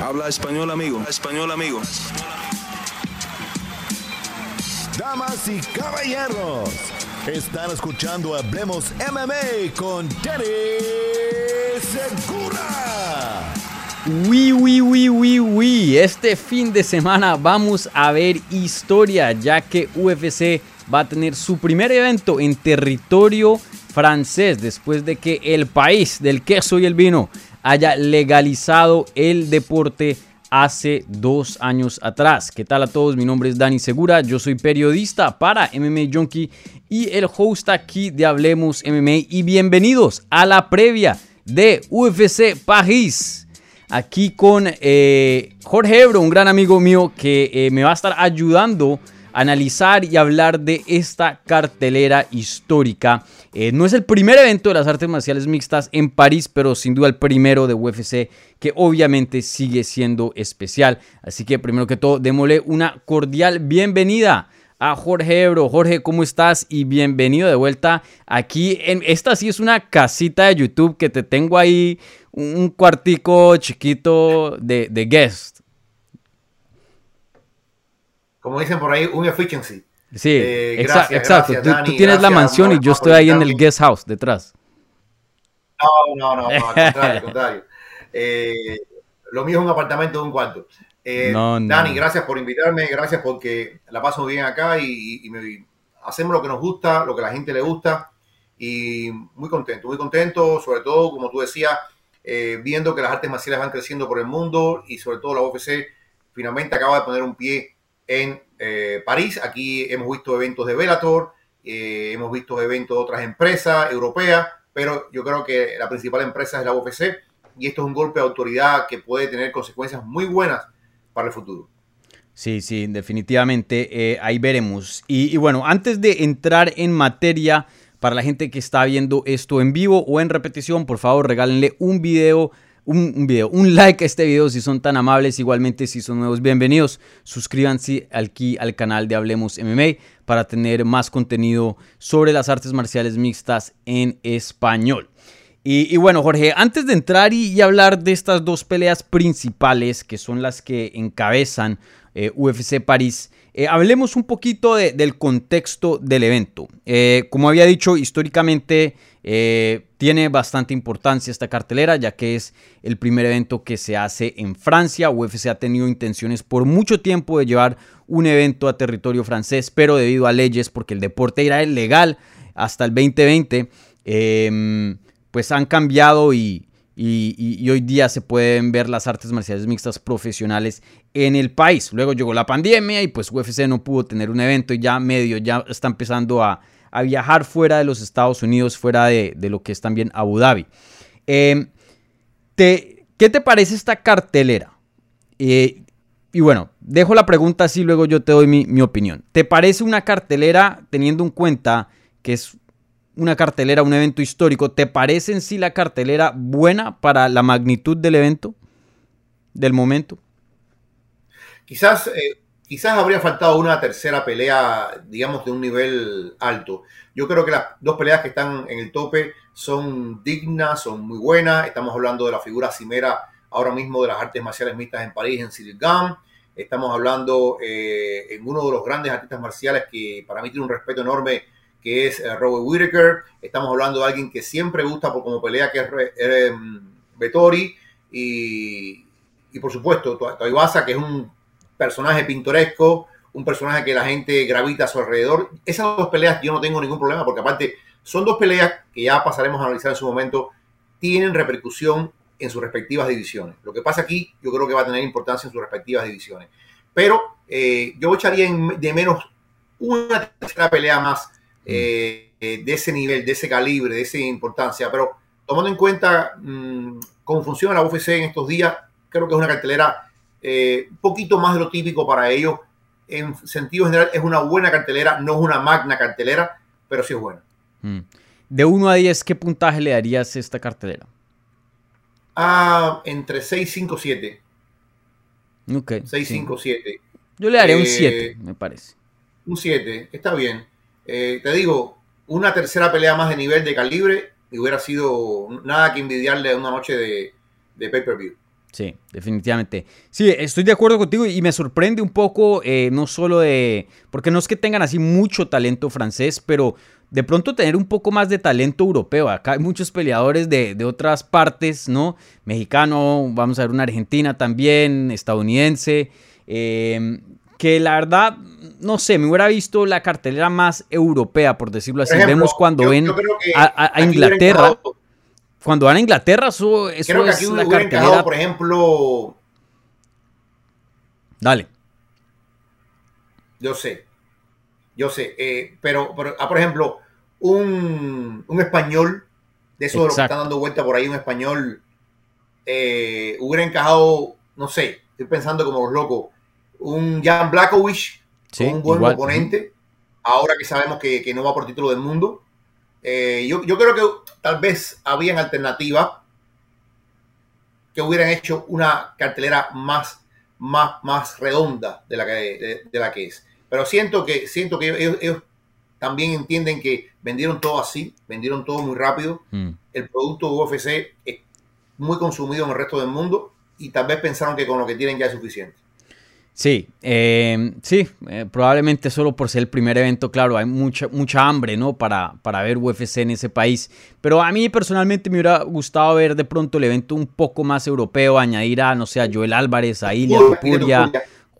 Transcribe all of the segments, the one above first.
Habla español, amigo. Español, amigo. Damas y caballeros, están escuchando Hablemos MMA con Danny Segura. Oui, oui, oui, oui, oui. Este fin de semana vamos a ver historia, ya que UFC va a tener su primer evento en territorio francés después de que el país del queso y el vino haya legalizado el deporte hace dos años atrás. ¿Qué tal a todos? Mi nombre es Dani Segura, yo soy periodista para MMA Junkie y el host aquí de Hablemos MMA y bienvenidos a la previa de UFC París. Aquí con eh, Jorge Ebro, un gran amigo mío que eh, me va a estar ayudando analizar y hablar de esta cartelera histórica. Eh, no es el primer evento de las artes marciales mixtas en París, pero sin duda el primero de UFC que obviamente sigue siendo especial. Así que primero que todo, démosle una cordial bienvenida a Jorge Ebro. Jorge, ¿cómo estás? Y bienvenido de vuelta aquí. En, esta sí es una casita de YouTube que te tengo ahí, un cuartico chiquito de, de guest como dicen por ahí, un efficiency. Sí, eh, exacto. tú, tienes la mansión y yo estoy ahí en el guest house detrás. No, no, no, al contrario, al contrario. Eh, lo mío es un apartamento de un cuarto. Eh, Dani, gracias por invitarme, gracias porque la paso bien acá y, hacemos lo que nos gusta, lo que a la gente le gusta y muy contento, muy contento, sobre todo, como tú decías, viendo que las artes marciales van creciendo por el mundo y sobre todo la UFC finalmente acaba de poner un pie en eh, París. Aquí hemos visto eventos de Velator, eh, hemos visto eventos de otras empresas europeas, pero yo creo que la principal empresa es la UFC y esto es un golpe de autoridad que puede tener consecuencias muy buenas para el futuro. Sí, sí, definitivamente, eh, ahí veremos. Y, y, bueno, antes de entrar en materia, para la gente que está viendo esto en vivo o en repetición, por favor regálenle un video un, video, un like a este video si son tan amables. Igualmente, si son nuevos, bienvenidos. Suscríbanse aquí al canal de Hablemos MMA para tener más contenido sobre las artes marciales mixtas en español. Y, bueno, Jorge, antes de entrar y, hablar de estas dos peleas principales, que son las que encabezan eh, UFC París, eh, hablemos un poquito del contexto del evento. Eh, como había dicho, históricamente tiene bastante importancia esta cartelera, ya que es el primer evento que se hace en Francia. UFC ha tenido intenciones por mucho tiempo de llevar un evento a territorio francés, pero debido a leyes, porque el deporte era ilegal hasta el 2020, pues han cambiado y, hoy día se pueden ver las artes marciales mixtas profesionales en el país. Luego llegó la pandemia y pues UFC no pudo tener un evento y ya medio ya está empezando a, viajar fuera de los Estados Unidos, fuera de, lo que es también Abu Dhabi. Em, ¿Qué te parece esta cartelera? Eh, y bueno, dejo la pregunta así, luego yo te doy mi, mi opinión. ¿Te parece una cartelera teniendo en cuenta que es una cartelera, un evento histórico, ¿te parece en sí la cartelera buena para la magnitud del evento, del momento? Quizás, eh, quizás habría faltado una tercera pelea, digamos, de un nivel alto. Yo creo que las dos peleas que están en el tope son dignas, son muy buenas. Estamos hablando de la figura cimera ahora mismo de las artes marciales mixtas en París, en Cyril Estamos hablando eh, en uno de los grandes artistas marciales que para mí tiene un respeto enorme que es eh, Robert Whittaker. Estamos hablando de alguien que siempre gusta por como pelea, que es eh, Vettori. Y, y, por supuesto, Toibasa, que es un personaje pintoresco, un personaje que la gente gravita a su alrededor. Esas dos peleas yo no tengo ningún problema, porque aparte son dos peleas que ya pasaremos a analizar en su momento, tienen repercusión en sus respectivas divisiones. Lo que pasa aquí, yo creo que va a tener importancia en sus respectivas divisiones. Pero eh, yo echaría de menos una tercera pelea más eh, de ese nivel, de ese calibre, de esa importancia. Pero tomando en cuenta mm, cómo funciona la UFC en estos días, creo que es una cartelera eh, un poquito más de lo típico para ellos. En sentido general, es una buena cartelera, no es una magna cartelera, pero sí es buena. Mm. De 1 a 10, ¿qué puntaje le darías a esta cartelera? Ah, entre 6, 5, 7. Ok. 6, 5, 7. Yo le daría un 7, eh, me parece. Un 7, está bien. Eh, te digo, una tercera pelea más de nivel de calibre y hubiera sido nada que envidiarle a una noche de, pay-per-view. Sí, definitivamente. Sí, estoy de acuerdo contigo y me sorprende un poco, eh, no solo de, porque no es que tengan así mucho talento francés, pero de pronto tener un poco más de talento europeo. Acá hay muchos peleadores de, otras partes, ¿no? Mexicano, vamos a ver una Argentina también, estadounidense, em, que la verdad, no sé, me hubiera visto la cartelera más europea, por decirlo así. Vemos cuando ven a, Inglaterra. Cuando van a Inglaterra, eso, eso creo que aquí es la cartelera. por ejemplo. Dale. Yo sé. Yo sé, eh, pero, ah, por ejemplo, un, español, de eso de lo que están dando vuelta por ahí, un español, eh, hubiera encajado, no sé, estoy pensando como los locos, un Jan Blackovich, un buen oponente, ahora que sabemos que, no va por título del mundo. Eh, yo, creo que tal vez habían alternativas que hubieran hecho una cartelera más, más, más redonda de la que, de la que es. Pero siento que, siento que ellos, también entienden que vendieron todo así, vendieron todo muy rápido. Mm. El producto UFC es muy consumido en el resto del mundo y tal vez pensaron que con lo que tienen ya es suficiente. Sí, eh, sí, eh, probablemente solo por ser el primer evento, claro, hay mucha, mucha hambre, ¿no? Para, para ver UFC en ese país. Pero a mí personalmente me hubiera gustado ver de pronto el evento un poco más europeo, añadir a, no sé, a Joel Álvarez, a Ilya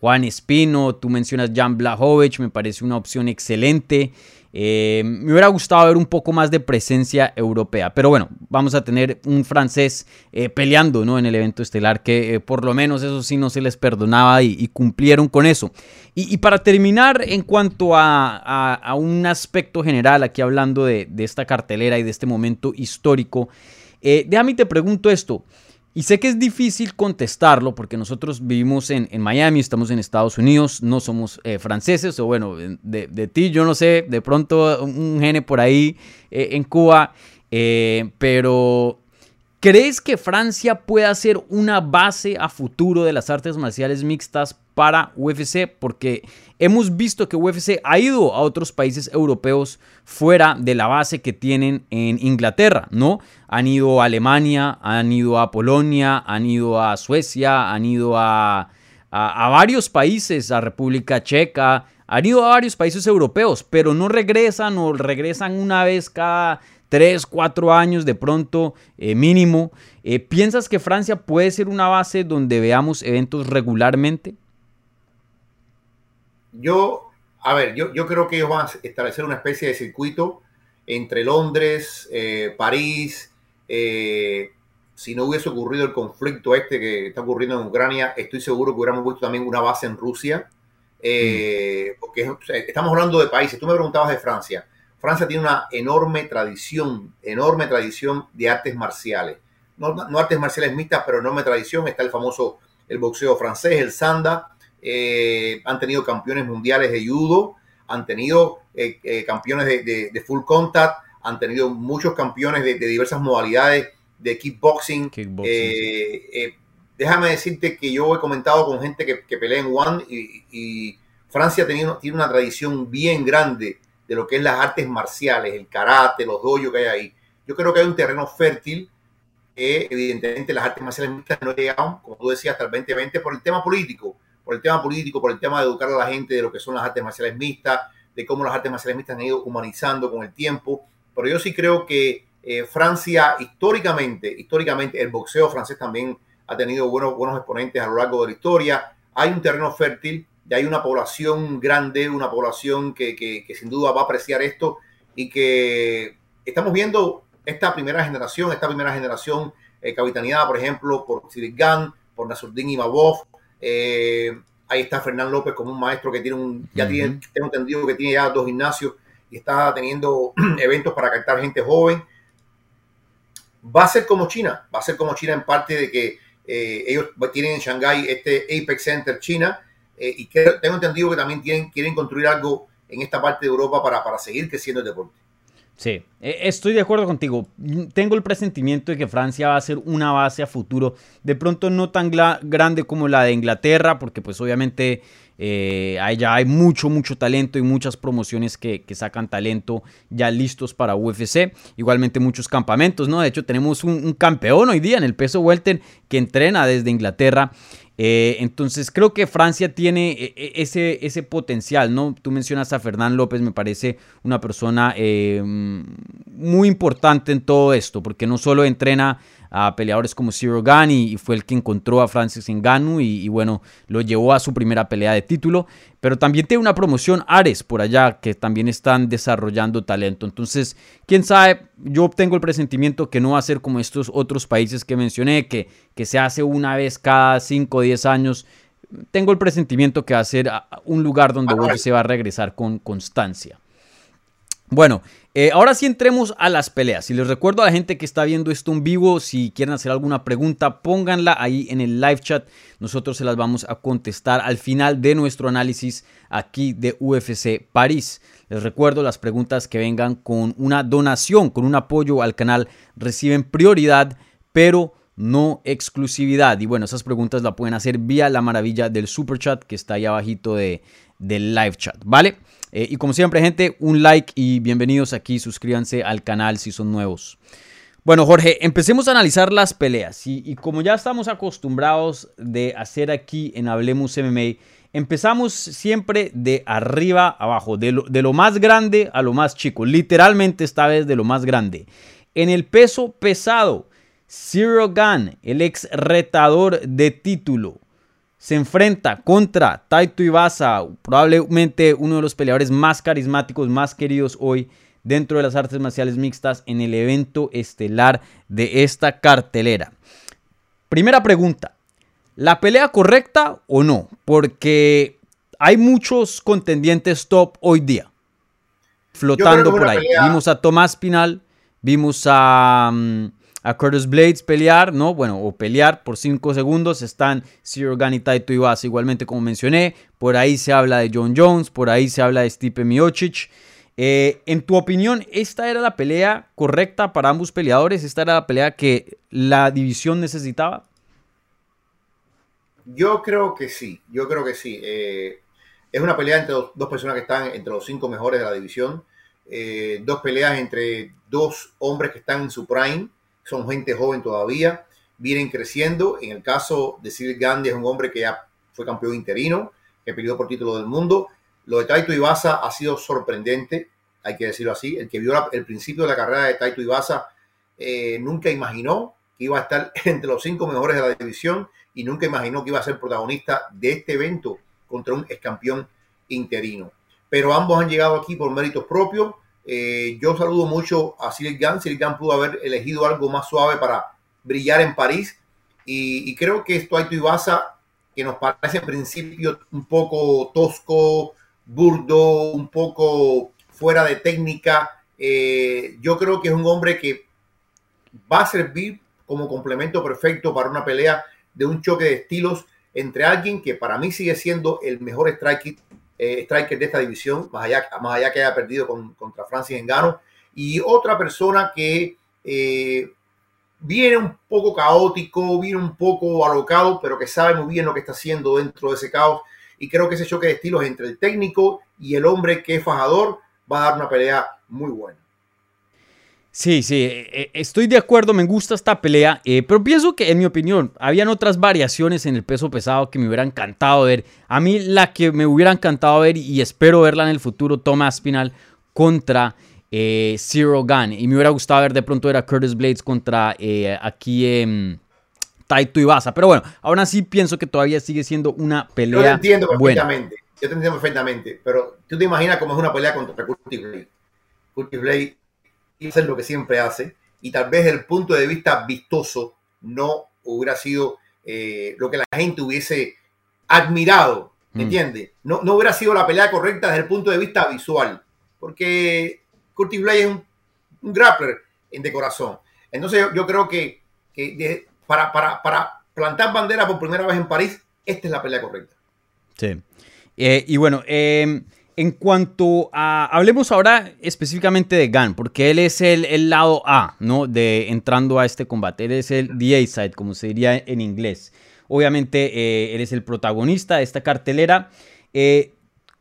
Juan Espino, tú mencionas Jan Blahovic, me parece una opción excelente. Eh, me hubiera gustado ver un poco más de presencia europea, pero bueno, vamos a tener un francés eh, peleando ¿no? en el evento estelar, que eh, por lo menos eso sí no se les perdonaba y, cumplieron con eso. Y, para terminar, en cuanto a, un aspecto general, aquí hablando de, esta cartelera y de este momento histórico, déjame te pregunto esto. Y sé que es difícil contestarlo porque nosotros vivimos en, Miami, estamos en Estados Unidos, no somos eh, franceses, o bueno, de, ti yo no sé, de pronto un gene por ahí eh, en Cuba, eh, pero ¿crees que Francia pueda ser una base a futuro de las artes marciales mixtas para UFC? Porque hemos visto que UFC ha ido a otros países europeos fuera de la base que tienen en Inglaterra, ¿no? Han ido a Alemania, han ido a Polonia, han ido a Suecia, han ido a, varios países, a República Checa, han ido a varios países europeos, pero no regresan o regresan una vez cada tres, cuatro años de pronto eh, mínimo. Eh, ¿Piensas que Francia puede ser una base donde veamos eventos regularmente? Yo, a ver, yo, yo creo que ellos van a establecer una especie de circuito entre Londres, eh, París. Si no hubiese ocurrido el conflicto este que está ocurriendo en Ucrania, estoy seguro que hubiéramos visto también una base en Rusia. Mm. Porque estamos hablando de países. Tú me preguntabas de Francia. Francia tiene una enorme tradición, enorme tradición de artes marciales. No, no artes marciales mixtas, pero enorme tradición. Está el famoso el boxeo francés, el sanda, eh, han tenido campeones mundiales de judo, han tenido eh, eh, campeones de, full contact, han tenido muchos campeones de, diversas modalidades de kickboxing. déjame decirte que yo he comentado con gente que, pelea en One y, Francia tiene, tiene una tradición bien grande de lo que es las artes marciales, el karate, los dojos que hay ahí. Yo creo que hay un terreno fértil que evidentemente las artes marciales mixtas no llegaron, como tú decías, hasta el 2020 por el tema político por el tema político, por el tema de educar a la gente de lo que son las artes marciales mixtas, de cómo las artes marciales mixtas han ido humanizando con el tiempo. Pero yo sí creo que eh, Francia, históricamente, históricamente, el boxeo francés también ha tenido buenos, buenos exponentes a lo largo de la historia. Hay un terreno fértil, y hay una población grande, una población que, que, sin duda va a apreciar esto y que estamos viendo esta primera generación, esta primera generación eh, capitaneada, por ejemplo, por Cyril Gann, por Nasruddin Imavov, eh, ahí está Fernán López como un maestro que tiene un, ya tiene, tengo entendido que tiene ya dos gimnasios y está teniendo eventos para captar gente joven. Va a ser como China, va a ser como China en parte de que eh, ellos tienen en Shanghái este Apex Center China eh, y tengo entendido que también quieren construir algo en esta parte de Europa para, seguir creciendo el deporte. Sí, eh, estoy de acuerdo contigo. Tengo el presentimiento de que Francia va a ser una base a futuro. De pronto no tan grande como la de Inglaterra, porque pues obviamente eh, ya hay mucho, mucho talento y muchas promociones que, sacan talento ya listos para UFC. Igualmente muchos campamentos, ¿no? De hecho tenemos un, un campeón hoy día en el peso welter que entrena desde Inglaterra. Eh, entonces creo que Francia tiene eh, eh, ese, ese potencial, ¿no? Tú mencionas a Fernán López, me parece una persona muy importante en todo esto, porque no solo entrena a peleadores como Zero Gun y, fue el que encontró a Francis Ngannou y, y, bueno, lo llevó a su primera pelea de título. Pero también tiene una promoción Ares por allá que también están desarrollando talento. Entonces, quién sabe, yo obtengo el presentimiento que no va a ser como estos otros países que mencioné, que, que se hace una vez cada 5 o 10 años. Tengo el presentimiento que va a ser un lugar donde se va a regresar con constancia. Bueno, eh, ahora sí entremos a las peleas. Y les recuerdo a la gente que está viendo esto en vivo, si quieren hacer alguna pregunta, pónganla ahí en el live chat. Nosotros se las vamos a contestar al final de nuestro análisis aquí de UFC París. Les recuerdo, las preguntas que vengan con una donación, con un apoyo al canal, reciben prioridad, pero no exclusividad. Y bueno, esas preguntas la pueden hacer vía la maravilla del super chat que está ahí abajito de, del live chat, ¿vale? Eh, y como siempre, gente, un like y bienvenidos aquí. Suscríbanse al canal si son nuevos. Bueno, Jorge, empecemos a analizar las peleas. Y, como ya estamos acostumbrados de hacer aquí en Hablemos MMA, empezamos siempre de arriba abajo, de lo, de lo más grande a lo más chico. Literalmente esta vez de lo más grande. En el peso pesado, Zero Gun, el ex retador de título, se enfrenta contra Taito Ibasa, probablemente uno de los peleadores más carismáticos, más queridos hoy dentro de las artes marciales mixtas en el evento estelar de esta cartelera. Primera pregunta, ¿la pelea correcta o no? Porque hay muchos contendientes top hoy día flotando por ahí. Vimos a Tomás Pinal, vimos a... Mm, a Curtis Blades pelear, ¿no? Bueno, o pelear por 5 segundos. Están Ciro Gun y Taito igualmente como mencioné. Por ahí se habla de John Jones, por ahí se habla de Stipe Miocic. Eh, en tu opinión, ¿esta era la pelea correcta para ambos peleadores? ¿Esta era la pelea que la división necesitaba? Yo creo que sí, yo creo que sí. Eh, es una pelea entre dos, personas que están entre los cinco mejores de la división. Eh, dos peleas entre dos hombres que están en su prime son gente joven todavía, vienen creciendo. En el caso de Cyril Gandhi es un hombre que ya fue campeón interino, que peleó por título del mundo. Lo de Taito Ibasa ha sido sorprendente, hay que decirlo así. El que vio el principio de la carrera de Taito Ibasa eh, nunca imaginó que iba a estar entre los cinco mejores de la división y nunca imaginó que iba a ser protagonista de este evento contra un ex campeón interino. Pero ambos han llegado aquí por méritos propios eh, yo saludo mucho a Cyril Gann. Cyril Gann pudo haber elegido algo más suave para brillar en París. Y, creo que esto hay Ibasa, que nos parece en principio un poco tosco, burdo, un poco fuera de técnica. Eh, yo creo que es un hombre que va a servir como complemento perfecto para una pelea de un choque de estilos entre alguien que para mí sigue siendo el mejor striker eh, striker de esta división, más allá, más allá que haya perdido contra Francis Engano, y otra persona que eh, viene un poco caótico, viene un poco alocado, pero que sabe muy bien lo que está haciendo dentro de ese caos. Y creo que ese choque de estilos entre el técnico y el hombre que es fajador va a dar una pelea muy buena. Sí, sí, eh, eh, estoy de acuerdo, me gusta esta pelea, eh, pero pienso que en mi opinión habían otras variaciones en el peso pesado que me hubieran encantado ver. A mí la que me hubiera encantado ver y espero verla en el futuro, Thomas Pinal contra Zero Gun. Y me hubiera gustado ver de pronto era Curtis Blades contra aquí eh, Taito Ibasa. Pero bueno, aún así pienso que todavía sigue siendo una pelea. Yo te entiendo perfectamente, yo te entiendo perfectamente, pero tú te imaginas cómo es una pelea contra Curtis Blades. Curtis Blades y hacer lo que siempre hace, y tal vez el punto de vista vistoso no hubiera sido eh, lo que la gente hubiese admirado, ¿me mm. entiendes? No, no hubiera sido la pelea correcta desde el punto de vista visual, porque Curtis Blade es un, grappler de corazón. Entonces yo, creo que, para, para, para plantar bandera por primera vez en París, esta es la pelea correcta. Sí. Eh, y bueno, eh, En cuanto a, hablemos ahora específicamente de Gan, porque él es el, lado A, ¿no? De entrando a este combate. Él es el The A-side, como se diría en inglés. Obviamente, eh, él es el protagonista de esta cartelera. Eh,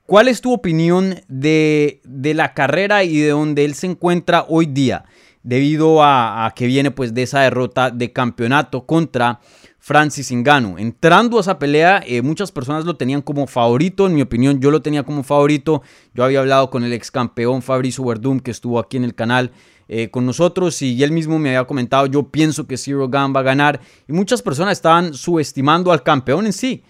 ¿Cuál es tu opinión de, de, la carrera y de donde él se encuentra hoy día? Debido a, a que viene pues de esa derrota de campeonato contra Francis Ngannou. Entrando a esa pelea, eh, muchas personas lo tenían como favorito, en mi opinión yo lo tenía como favorito. Yo había hablado con el ex campeón Fabricio Verdum que estuvo aquí en el canal eh, con nosotros y él mismo me había comentado, yo pienso que Zero Gun va a ganar y muchas personas estaban subestimando al campeón en sí.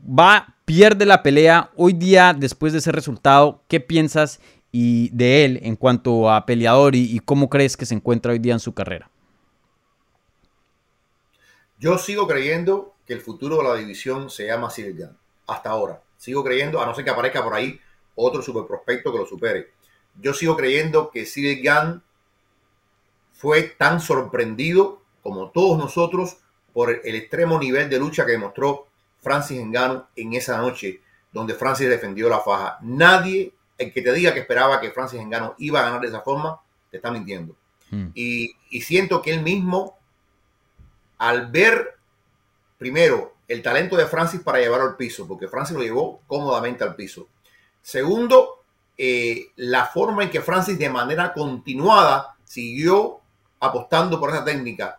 Va, pierde la pelea. Hoy día, después de ese resultado, ¿qué piensas y de él en cuanto a peleador y cómo crees que se encuentra hoy día en su carrera? Yo sigo creyendo que el futuro de la división se llama Cyril Hasta ahora. Sigo creyendo, a no ser que aparezca por ahí otro super prospecto que lo supere. Yo sigo creyendo que Cyril fue tan sorprendido como todos nosotros por el, extremo nivel de lucha que demostró Francis Ngannou en esa noche donde Francis defendió la faja. Nadie, el que te diga que esperaba que Francis Ngannou iba a ganar de esa forma, te está mintiendo. Hmm. Y, y, siento que él mismo al ver primero el talento de Francis para llevarlo al piso, porque Francis lo llevó cómodamente al piso. Segundo, eh, la forma en que Francis de manera continuada siguió apostando por esa técnica.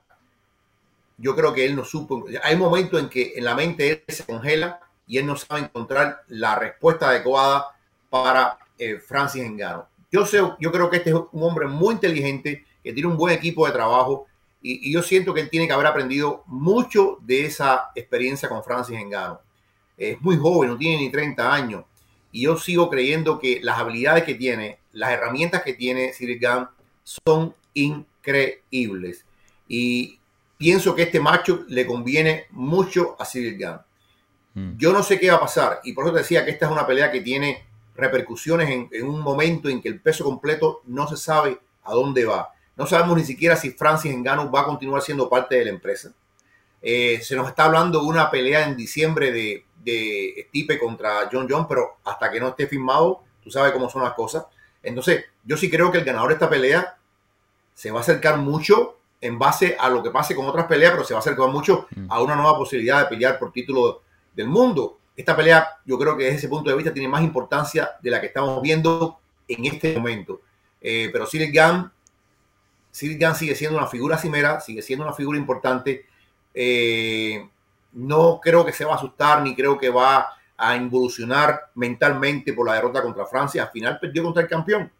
Yo creo que él no supo. Hay momentos en que en la mente él se congela y él no sabe encontrar la respuesta adecuada para eh, Francis Engano. Yo, sé, yo creo que este es un hombre muy inteligente, que tiene un buen equipo de trabajo, y, yo siento que él tiene que haber aprendido mucho de esa experiencia con Francis Engano. Es muy joven, no tiene ni 30 años. Y yo sigo creyendo que las habilidades que tiene, las herramientas que tiene Cyril Gunn son increíbles. Y pienso que este macho le conviene mucho a Cyril Gunn. Mm. Yo no sé qué va a pasar. Y por eso te decía que esta es una pelea que tiene repercusiones en, en un momento en que el peso completo no se sabe a dónde va. No sabemos ni siquiera si Francis Ngannou va a continuar siendo parte de la empresa. Eh, se nos está hablando de una pelea en diciembre de, de Stipe contra John John, pero hasta que no esté firmado, tú sabes cómo son las cosas. Entonces, yo sí creo que el ganador de esta pelea se va a acercar mucho en base a lo que pase con otras peleas, pero se va a acercar mucho mm. a una nueva posibilidad de pelear por título del mundo. Esta pelea, yo creo que desde ese punto de vista tiene más importancia de la que estamos viendo en este momento. Eh, pero Cyril Gann Sid sigue siendo una figura cimera, sigue siendo una figura importante. Eh, no creo que se va a asustar ni creo que va a involucionar mentalmente por la derrota contra Francia. Al final perdió contra el campeón.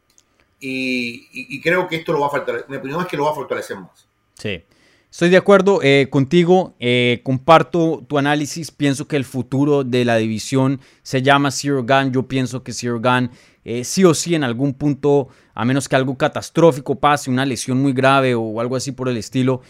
Y, creo que esto lo va a fortalecer. Mi opinión es que lo va a fortalecer más. Sí. Estoy de acuerdo eh, contigo, eh, comparto tu análisis, pienso que el futuro de la división se llama Zero Gun, yo pienso que Zero Gun eh, sí o sí en algún punto, a menos que algo catastrófico pase, una lesión muy grave o algo así por el estilo,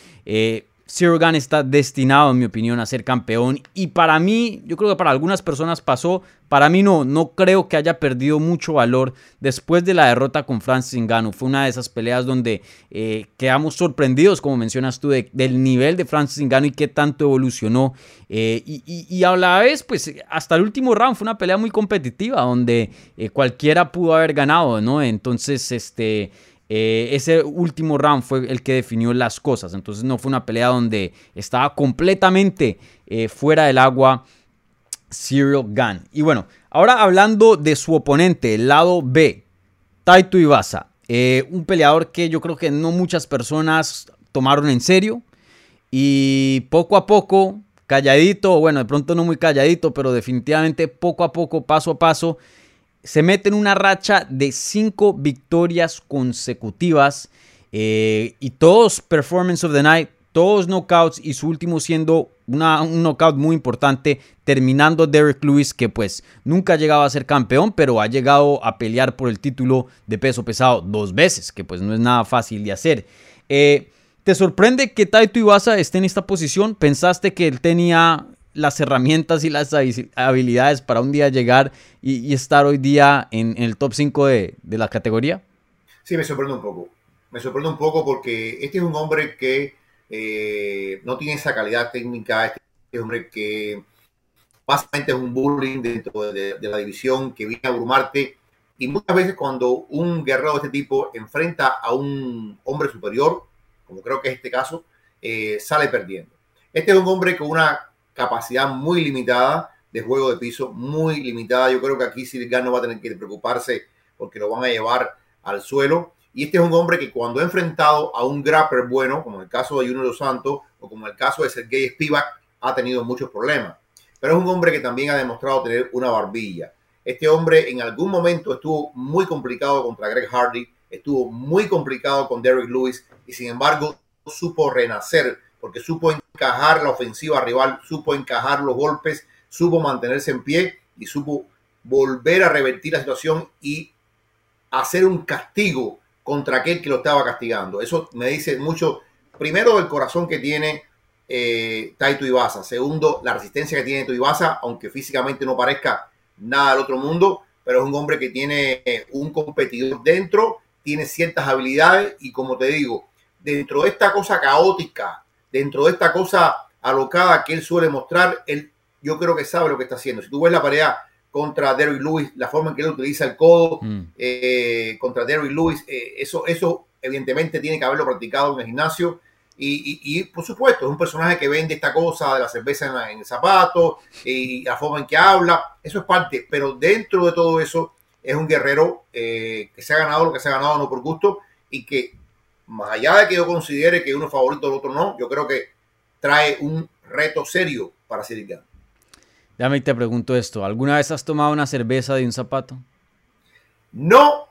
Zero Gun está destinado, en mi opinión, a ser campeón. Y para mí, yo creo que para algunas personas pasó. Para mí no, no creo que haya perdido mucho valor después de la derrota con Francis Ngannou. Fue una de esas peleas donde eh, quedamos sorprendidos, como mencionas tú, del nivel de Francis Ngannou y qué tanto evolucionó. Eh, y, a la vez, pues hasta el último round fue una pelea muy competitiva, donde eh, cualquiera pudo haber ganado, ¿no? Entonces, este... Eh, ese último round fue el que definió las cosas. Entonces no fue una pelea donde estaba completamente eh, fuera del agua Cyril Gunn. Y bueno, ahora hablando de su oponente, el lado B, Taito Iwasa. Eh, un peleador que yo creo que no muchas personas tomaron en serio. Y poco a poco, calladito, bueno, de pronto no muy calladito, pero definitivamente poco a poco, paso a paso, se mete en una racha de cinco victorias consecutivas eh, y todos performance of the night, todos knockouts y su último siendo un knockout muy importante terminando Derek Lewis que pues nunca ha llegado a ser campeón pero ha llegado a pelear por el título de peso pesado dos veces que pues no es nada fácil de hacer. Eh, ¿Te sorprende que Taito Iwasa esté en esta posición? ¿Pensaste que él tenía las herramientas y las habilidades para un día llegar y, estar hoy día en, el top 5 de, la categoría? Sí, me sorprende un poco. Me sorprende un poco porque este es un hombre que eh, no tiene esa calidad técnica, este es un hombre que básicamente es un bullying dentro de, de la división que viene a abrumarte. Y muchas veces cuando un guerrero de este tipo enfrenta a un hombre superior, como creo que es este caso, eh, sale perdiendo. Este es un hombre con una capacidad muy limitada de juego de piso, muy limitada. Yo creo que aquí Silgan no va a tener que preocuparse porque lo van a llevar al suelo. Y este es un hombre que cuando ha enfrentado a un grapper bueno, como el caso de Junior Dos Santos o como el caso de Sergei Spivak, ha tenido muchos problemas. Pero es un hombre que también ha demostrado tener una barbilla. Este hombre en algún momento estuvo muy complicado contra Greg Hardy, estuvo muy complicado con Derek Lewis y sin embargo supo renacer porque supo encajar la ofensiva rival, supo encajar los golpes, supo mantenerse en pie y supo volver a revertir la situación y hacer un castigo contra aquel que lo estaba castigando. Eso me dice mucho, primero, del corazón que tiene eh, Taito Ibasa. Segundo, la resistencia que tiene Taito Ibasa, aunque físicamente no parezca nada del otro mundo, pero es un hombre que tiene eh, un competidor dentro, tiene ciertas habilidades y como te digo, dentro de esta cosa caótica, dentro de esta cosa alocada que él suele mostrar, él yo creo que sabe lo que está haciendo. Si tú ves la pareja contra Derrick Lewis, la forma en que él utiliza el codo Mm. eh, contra Derrick Lewis, eh, eso, eso evidentemente tiene que haberlo practicado en el gimnasio. Y, y- y, por supuesto, es un personaje que vende esta cosa de la cerveza en, la- en el zapato y la forma en que habla, eso es parte, pero dentro de todo eso es un guerrero eh, que se ha ganado lo que se ha ganado no por gusto y que más allá de que yo considere que uno es favorito, el otro no, yo creo que trae un reto serio para Cyril Gane. Déjame y te pregunto esto. ¿Alguna vez has tomado una cerveza de un zapato? No,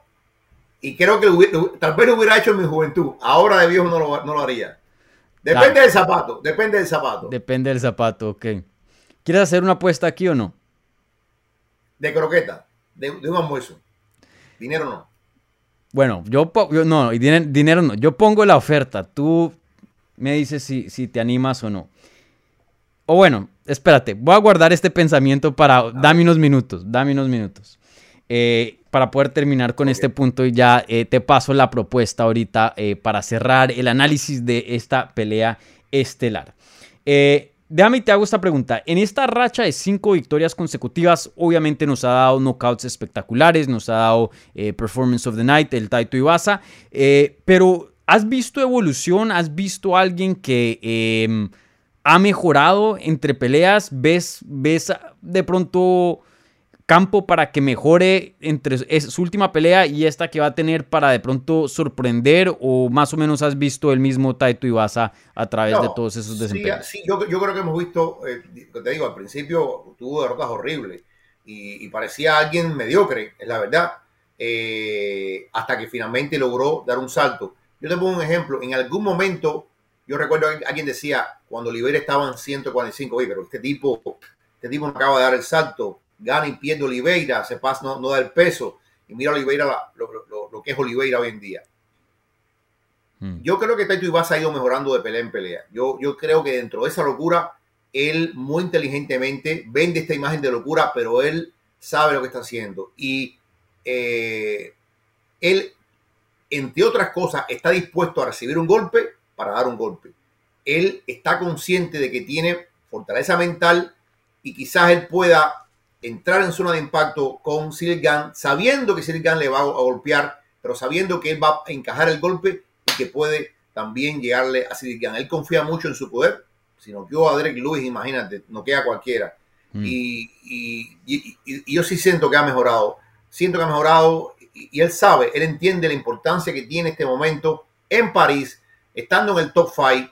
y creo que hubiera- tal vez lo hubiera hecho en mi juventud. Ahora de viejo no lo, no lo haría. Depende del zapato, depende del zapato. De, Depende del zapato, ok. ¿Quieres hacer una apuesta aquí o no? croqueta, de, de un almuerzo. Dinero no. Bueno, yo, no, y dinero, dinero no. Yo pongo la oferta. Tú me dices si, si te animas o no. O bueno, espérate. Voy a guardar este pensamiento para... Dame unos minutos. Dame unos minutos. Eh, para poder terminar con este punto y ya eh, te paso la propuesta ahorita eh, para cerrar el análisis de esta pelea estelar. Eh, déjame y te hago esta pregunta. En esta racha de cinco victorias consecutivas, obviamente nos ha dado knockouts espectaculares, nos ha dado eh, Performance of the Night, el Taito Ibasa, eh, pero ¿has visto evolución? ¿Has visto a alguien que eh, ha mejorado entre peleas? ¿Ves, ves de pronto campo para que mejore entre su última pelea y esta que va a tener para de pronto sorprender o más o menos has visto el mismo Taito Ibasa a través de No, todos esos sí, desempeños? Sí, yo, yo creo que hemos visto, eh, te digo, al principio tuvo derrotas horribles y, y parecía alguien mediocre, es la verdad, eh, hasta que finalmente logró dar un salto. Yo te pongo un ejemplo, en algún momento, yo recuerdo que alguien decía, cuando Oliveira estaba en 145, oye, pero este tipo, este tipo no acaba de dar el salto, gana y pierde Oliveira, se pasa, no, no da el peso, y mira Oliveira, la- lo, lo- lo que es Oliveira hoy en día. Mm. Yo creo que Taito Ibasa ha ido mejorando de pelea en pelea. Yo, yo creo que dentro de esa locura, él muy inteligentemente vende esta imagen de locura, pero él sabe lo que está haciendo. Y eh, él, entre otras cosas, está dispuesto a recibir un golpe para dar un golpe. Él está consciente de que tiene fortaleza mental y quizás él pueda entrar en zona de impacto con Silgan, sabiendo que Silgan le va a golpear, pero sabiendo que él va a encajar el golpe y que puede también llegarle a Silgan. Él confía mucho en su poder. Si no quedó a Derek Lewis, imagínate, no queda cualquiera. Mm. Y, y- y- y- y yo sí siento que ha mejorado. Siento que ha mejorado y, y él sabe, él entiende la importancia que tiene este momento en París, estando en el top 5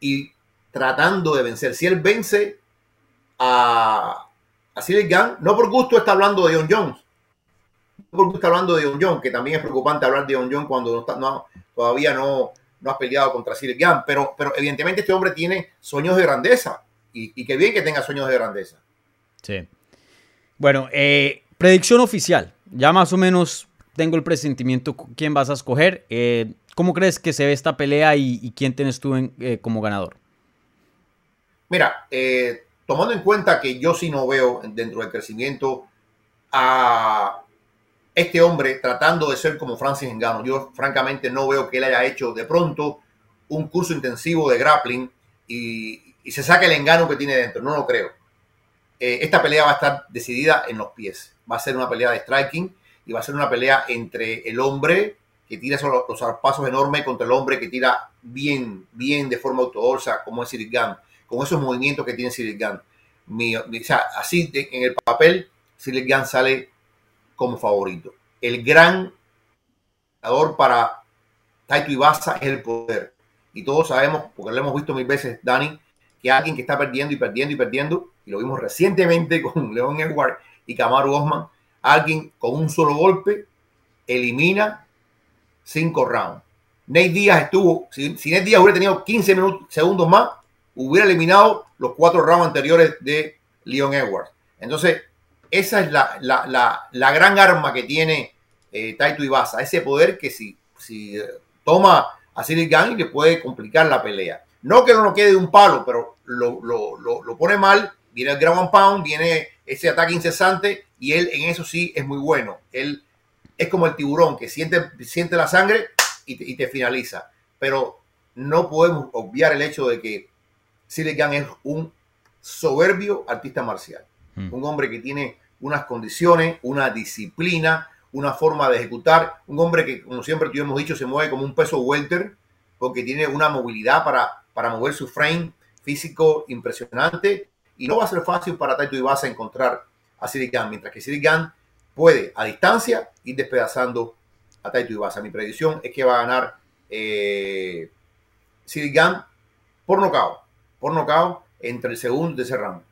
y tratando de vencer. Si él vence a, a Cyril Gane, no por gusto está hablando de John Jones, no por gusto está hablando de John Jones, que también es preocupante hablar de John Jones cuando no está- no- todavía no, no has peleado contra Cyril Gane, pero, pero evidentemente este hombre tiene sueños de grandeza y, y qué bien que tenga sueños de grandeza. Sí. Bueno, eh, predicción oficial. Ya más o menos tengo el presentimiento quién vas a escoger. Eh, ¿Cómo crees que se ve esta pelea y, y quién tienes tú en- eh, como ganador? Mira, eh, tomando en cuenta que yo sí no veo dentro del crecimiento a este hombre tratando de ser como Francis Ngannou, yo francamente no veo que él haya hecho de pronto un curso intensivo de grappling y, y se saque el engano que tiene dentro, no lo creo. eh, esta pelea va a estar decidida en los pies. Va a ser una pelea de striking y va a ser una pelea entre el hombre que tira esos, los pasos enormes contra el hombre que tira bien, bien de forma ortodoxa, como es Cyril Gann, con esos movimientos que tiene Cyril Gann. o sea, así en el papel, Cyril Gann sale como favorito. El gran ganador para Taito Ibasa es el poder. Y todos sabemos, porque lo hemos visto mil veces, Dani, que alguien que está perdiendo y perdiendo y perdiendo, y lo vimos recientemente con León Edward y Kamaru Osman, alguien con un solo golpe elimina cinco rounds. Nate Díaz estuvo, si, si Nate Díaz hubiera tenido 15 minutos, segundos más, hubiera eliminado los cuatro rounds anteriores de Leon Edwards. Entonces, esa es la, la, la, gran arma que tiene eh, Taito Ibasa, ese poder que si, si eh, toma a Cyril Gang le puede complicar la pelea. No que no lo quede de un palo, pero lo, lo, lo, pone mal, viene el ground and pound, viene ese ataque incesante y él en eso sí es muy bueno. Él es como el tiburón que siente, siente la sangre y te, finaliza. Pero no podemos obviar el hecho de que Gang es un soberbio artista marcial. Mm. Un hombre que tiene unas condiciones, una disciplina, una forma de ejecutar. Un hombre que, como siempre tú hemos dicho, se mueve como un peso welter porque tiene una movilidad para, para mover su frame físico impresionante. Y no va a ser fácil para Taito Ibasa encontrar a Gang, mientras que Gang puede a distancia ir despedazando a Taito Ibasa. Mi predicción es que va a ganar eh, por nocaut, por nocaut entre el segundo y tercer round.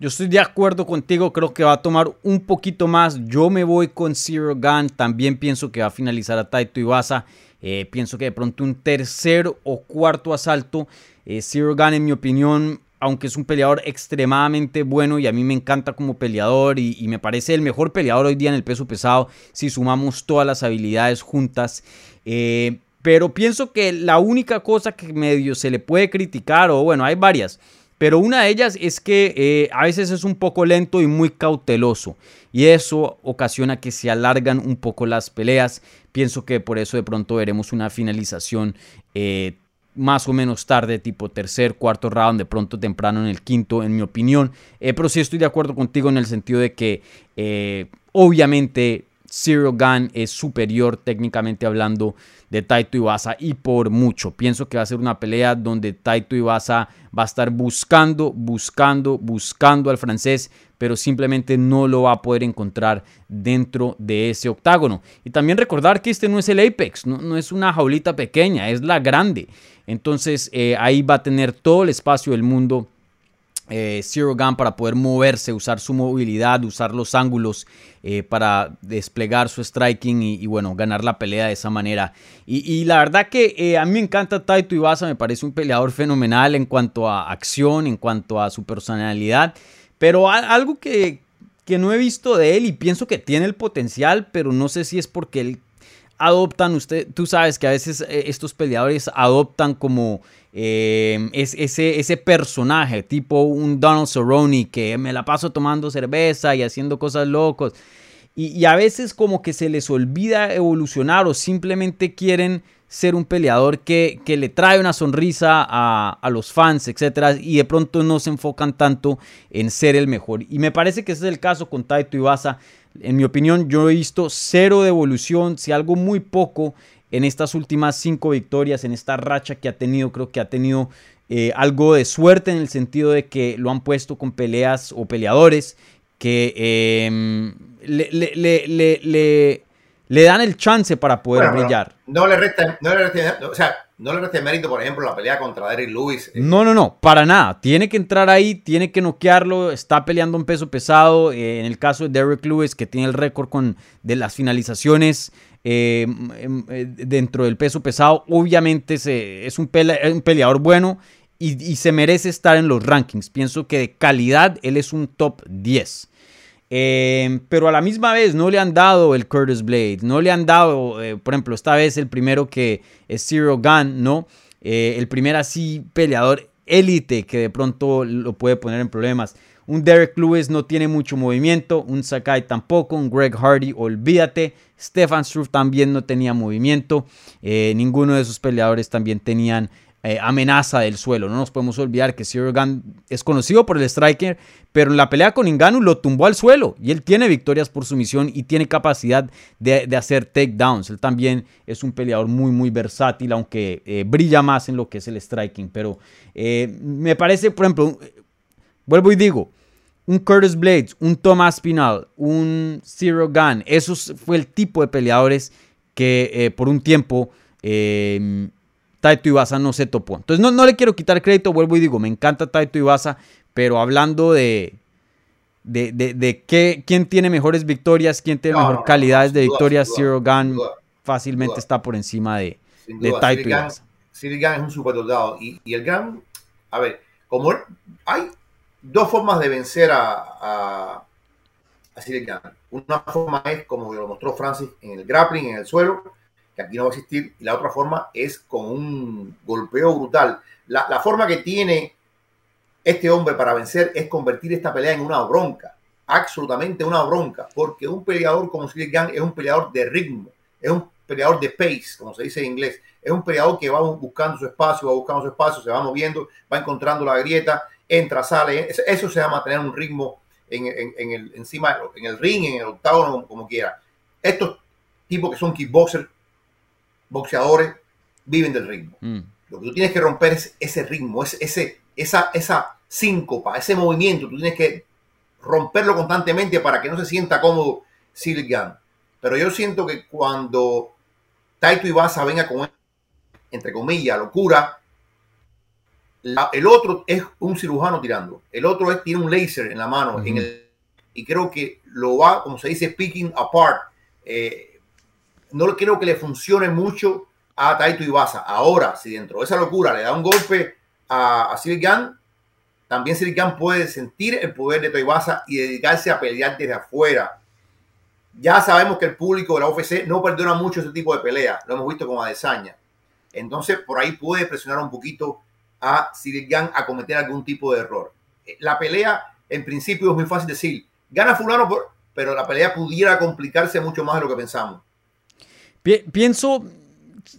Yo estoy de acuerdo contigo, creo que va a tomar un poquito más. Yo me voy con Zero Gun, también pienso que va a finalizar a Taito Ibasa. Eh, pienso que de pronto un tercer o cuarto asalto. Eh, Zero Gun, en mi opinión, aunque es un peleador extremadamente bueno y a mí me encanta como peleador y, me parece el mejor peleador hoy día en el peso pesado si sumamos todas las habilidades juntas. Eh, pero pienso que la única cosa que medio se le puede criticar, o bueno, hay varias, pero una de ellas es que eh, a veces es un poco lento y muy cauteloso y eso ocasiona que se alargan un poco las peleas. Pienso que por eso de pronto veremos una finalización eh, más o menos tarde, tipo tercer, cuarto round, de pronto temprano en el quinto, en mi opinión. Eh, pero sí estoy de acuerdo contigo en el sentido de que obviamente Zero Gun es superior técnicamente hablando de Taito Ibasa y por mucho. Pienso que va a ser una pelea donde Taito Ibasa va a estar buscando, buscando, buscando al francés, pero simplemente no lo va a poder encontrar dentro de ese octágono. Y también recordar que este no es el Apex, no, no es una jaulita pequeña, es la grande. Entonces eh, ahí va a tener todo el espacio del mundo eh, Zero Gun para poder moverse, usar su movilidad, usar los ángulos eh, para desplegar su striking y, bueno, ganar la pelea de esa manera. Y, la verdad que a mí me encanta Taito Ibasa, me parece un peleador fenomenal en cuanto a acción, en cuanto a su personalidad, pero algo que, que no he visto de él y pienso que tiene el potencial, pero no sé si es porque él adoptan, usted, tú sabes que a veces eh, estos peleadores adoptan como eh, ese, ese personaje, tipo un Donald Cerrone que me la paso tomando cerveza y haciendo cosas locos. Y, a veces como que se les olvida evolucionar o simplemente quieren ser un peleador que, que le trae una sonrisa a, a, los fans, etc. Y de pronto no se enfocan tanto en ser el mejor. Y me parece que ese es el caso con Taito Ibasa. En mi opinión, yo he visto cero de evolución, si algo muy poco en estas últimas cinco victorias, en esta racha que ha tenido, creo que ha tenido eh, algo de suerte en el sentido de que lo han puesto con peleas o peleadores que em, le, le, dan el chance para poder brillar. No le resta, no le resta, o sea, no le resta mérito, por ejemplo, la pelea contra Derrick Lewis. Eh. No, no, no, para nada. Tiene que entrar ahí, tiene que noquearlo. Está peleando un peso pesado. Eh, en el caso de Derrick Lewis, que tiene el récord con, de las finalizaciones eh, em, dentro del peso pesado, obviamente es un, peleador bueno y, se merece estar en los rankings. Pienso que de calidad él es un top 10. Em, pero a la misma vez no le han dado el Curtis Blade, no le han dado, eh, por ejemplo, esta vez el primero que es Zero Gun, ¿no? Eh, el primer así peleador élite que de pronto lo puede poner en problemas. Un Derek Lewis no tiene mucho movimiento, un Sakai tampoco, un Greg Hardy, olvídate. Stefan Struve también no tenía movimiento. Eh, ninguno de esos peleadores también tenían eh, amenaza del suelo. No nos podemos olvidar que Cyril Gunn es conocido por el striker, pero en la pelea con Inganu lo tumbó al suelo y él tiene victorias por sumisión y tiene capacidad de, hacer takedowns. Él también es un peleador muy, muy versátil, aunque eh, brilla más en lo que es el striking. Pero me parece, por ejemplo, vuelvo y digo, un Curtis Blades, un Thomas Pinal, un Zero Gun, esos fue el tipo de peleadores que por un tiempo Taito Ibasa no se topó. Entonces no, no le quiero quitar crédito, vuelvo y digo, me encanta Taito Ibasa, pero hablando de, de, de, qué, quién tiene mejores victorias, quién tiene mejor calidades de victorias, Zero Gun fácilmente está por encima de, de Taito Ibasa. Zero Gun es un superdotado y, y el Gun, a ver, como hay dos formas de vencer a, a, a. Una forma es como lo mostró Francis en el grappling, en el suelo, aquí no va a existir, y la otra forma es con un golpeo brutal. La, forma que tiene este hombre para vencer es convertir esta pelea en una bronca, absolutamente una bronca, porque un peleador como Silly Gang es un peleador de ritmo, es un peleador de pace, como se dice en inglés, es un peleador que va buscando su espacio, va buscando su espacio, se va moviendo, va encontrando la grieta, entra, sale, eso se llama tener un ritmo en, el, encima, en el ring, en el octágono, como, como quiera. Estos tipos que son kickboxers boxeadores viven del ritmo. Mm. Lo que tú tienes que romper es ese ritmo, ese, ese, esa, esa síncopa, ese movimiento. Tú tienes que romperlo constantemente para que no se sienta cómodo Silgan. Pero yo siento que cuando Taito Ibasa venga con, entre comillas, locura, el otro es un cirujano tirando. El otro es, tiene un láser en la mano. en el, y creo que lo va, como se dice, picking apart. Eh, no creo que le funcione mucho a Taito Ibasa. Ahora, si dentro de esa locura le da un golpe a, a también Sirigan puede sentir el poder de Ibasa y dedicarse a pelear desde afuera. Ya sabemos que el público de la UFC no perdona mucho ese tipo de pelea. Lo hemos visto con Adesanya. Entonces, por ahí puede presionar un poquito a Sirigan a cometer algún tipo de error. La pelea, en principio, es muy fácil decir, gana fulano, pero la pelea pudiera complicarse mucho más de lo que pensamos. Pienso,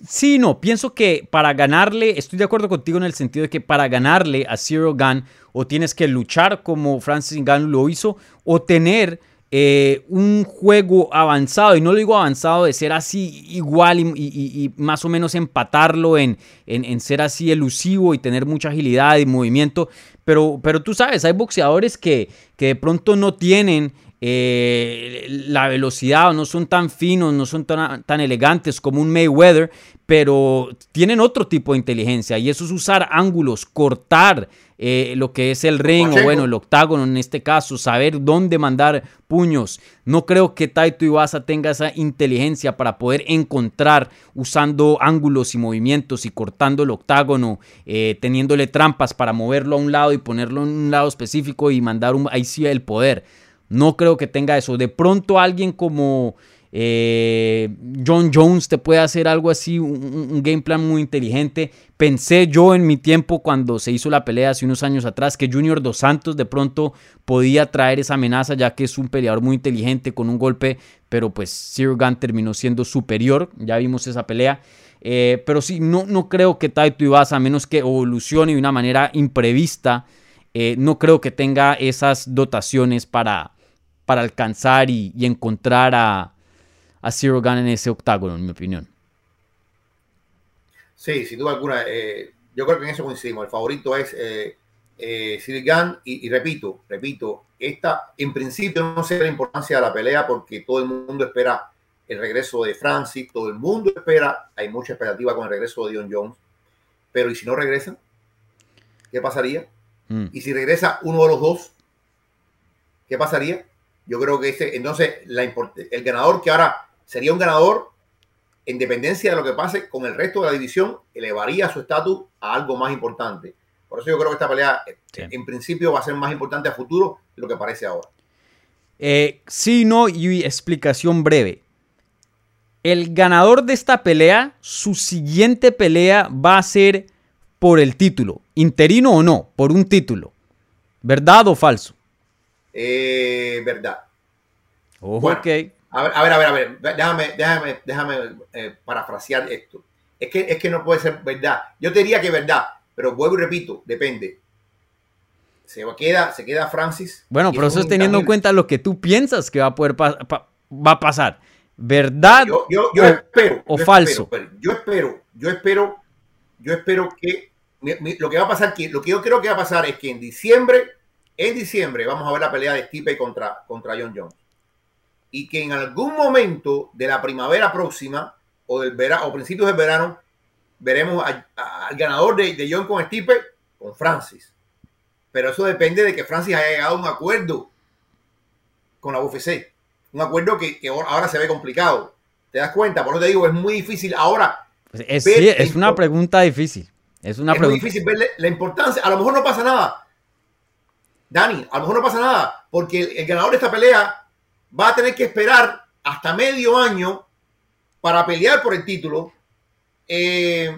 sí, no, pienso que para ganarle, estoy de acuerdo contigo en el sentido de que para ganarle a Zero Gun o tienes que luchar como Francis Gunn lo hizo o tener eh, un juego avanzado, y no lo digo avanzado de ser así igual y, más o menos empatarlo en, en, ser así elusivo y tener mucha agilidad y movimiento, pero, pero tú sabes, hay boxeadores que, que de pronto no tienen eh, la velocidad, no son tan finos, no son tan, tan, elegantes como un Mayweather, pero tienen otro tipo de inteligencia y eso es usar ángulos, cortar eh, lo que es el ring o bueno, el octágono en este caso, saber dónde mandar puños. No creo que Taito Iwasa tenga esa inteligencia para poder encontrar usando ángulos y movimientos y cortando el octágono, eh, teniéndole trampas para moverlo a un lado y ponerlo en un lado específico y mandar un, ahí sí el poder. No creo que tenga eso. De pronto alguien como eh, John Jones te puede hacer algo así, un, game plan muy inteligente. Pensé yo en mi tiempo cuando se hizo la pelea hace unos años atrás que Junior Dos Santos de pronto podía traer esa amenaza ya que es un peleador muy inteligente con un golpe, pero pues Zero Gun terminó siendo superior. Ya vimos esa pelea. Eh, pero sí, no, no creo que Taito Ibasa, a menos que evolucione de una manera imprevista, eh, no creo que tenga esas dotaciones para, para alcanzar y, encontrar a, a Zero Gun en ese octágono, en mi opinión. Sí, sin duda alguna. Eh, yo creo que en eso coincidimos. El favorito es eh, eh Gun y, repito, repito, esta en principio no sé la importancia de la pelea porque todo el mundo espera el regreso de Francis, todo el mundo espera, hay mucha expectativa con el regreso de Dion Jones, pero ¿y si no regresan? ¿Qué pasaría? Mm. ¿Y si regresa uno de los dos? ¿Qué pasaría? Yo creo que ese, entonces la el ganador que ahora sería un ganador en dependencia de lo que pase con el resto de la división, elevaría su estatus a algo más importante. Por eso yo creo que esta pelea en principio va a ser más importante a futuro de lo que parece ahora. Eh, sí, no, y explicación breve. El ganador de esta pelea, su siguiente pelea va a ser por el título, interino o no, por un título. ¿Verdad o falso? Eh, verdad. ok. A ver, a ver, a ver, déjame, déjame, déjame eh, parafrasear esto. Es que, es que no puede ser verdad. Yo te diría que es verdad, pero vuelvo y repito, depende. Se queda, se queda Francis. Bueno, pero eso es teniendo en cuenta lo que tú piensas que va a poder va a pasar. ¿Verdad yo, yo, o, espero, o falso? yo espero, yo espero, yo espero que lo que va a pasar, que, lo que yo creo que va a pasar es que en diciembre, en diciembre vamos a ver la pelea de Stipe contra, contra John Jones. Y que en algún momento de la primavera próxima o del verano o principios del verano veremos al ganador de, de, John con Stipe con Francis. Pero eso depende de que Francis haya llegado a un acuerdo con la UFC. Un acuerdo que, que ahora se ve complicado. ¿Te das cuenta? Por eso te digo, es muy difícil ahora. Pues es, sí, es una pregunta difícil. Es una es muy difícil ver la importancia. A lo mejor no pasa nada. Dani, a lo mejor no pasa nada. Porque el, el ganador de esta pelea va a tener que esperar hasta medio año para pelear por el título. Eh,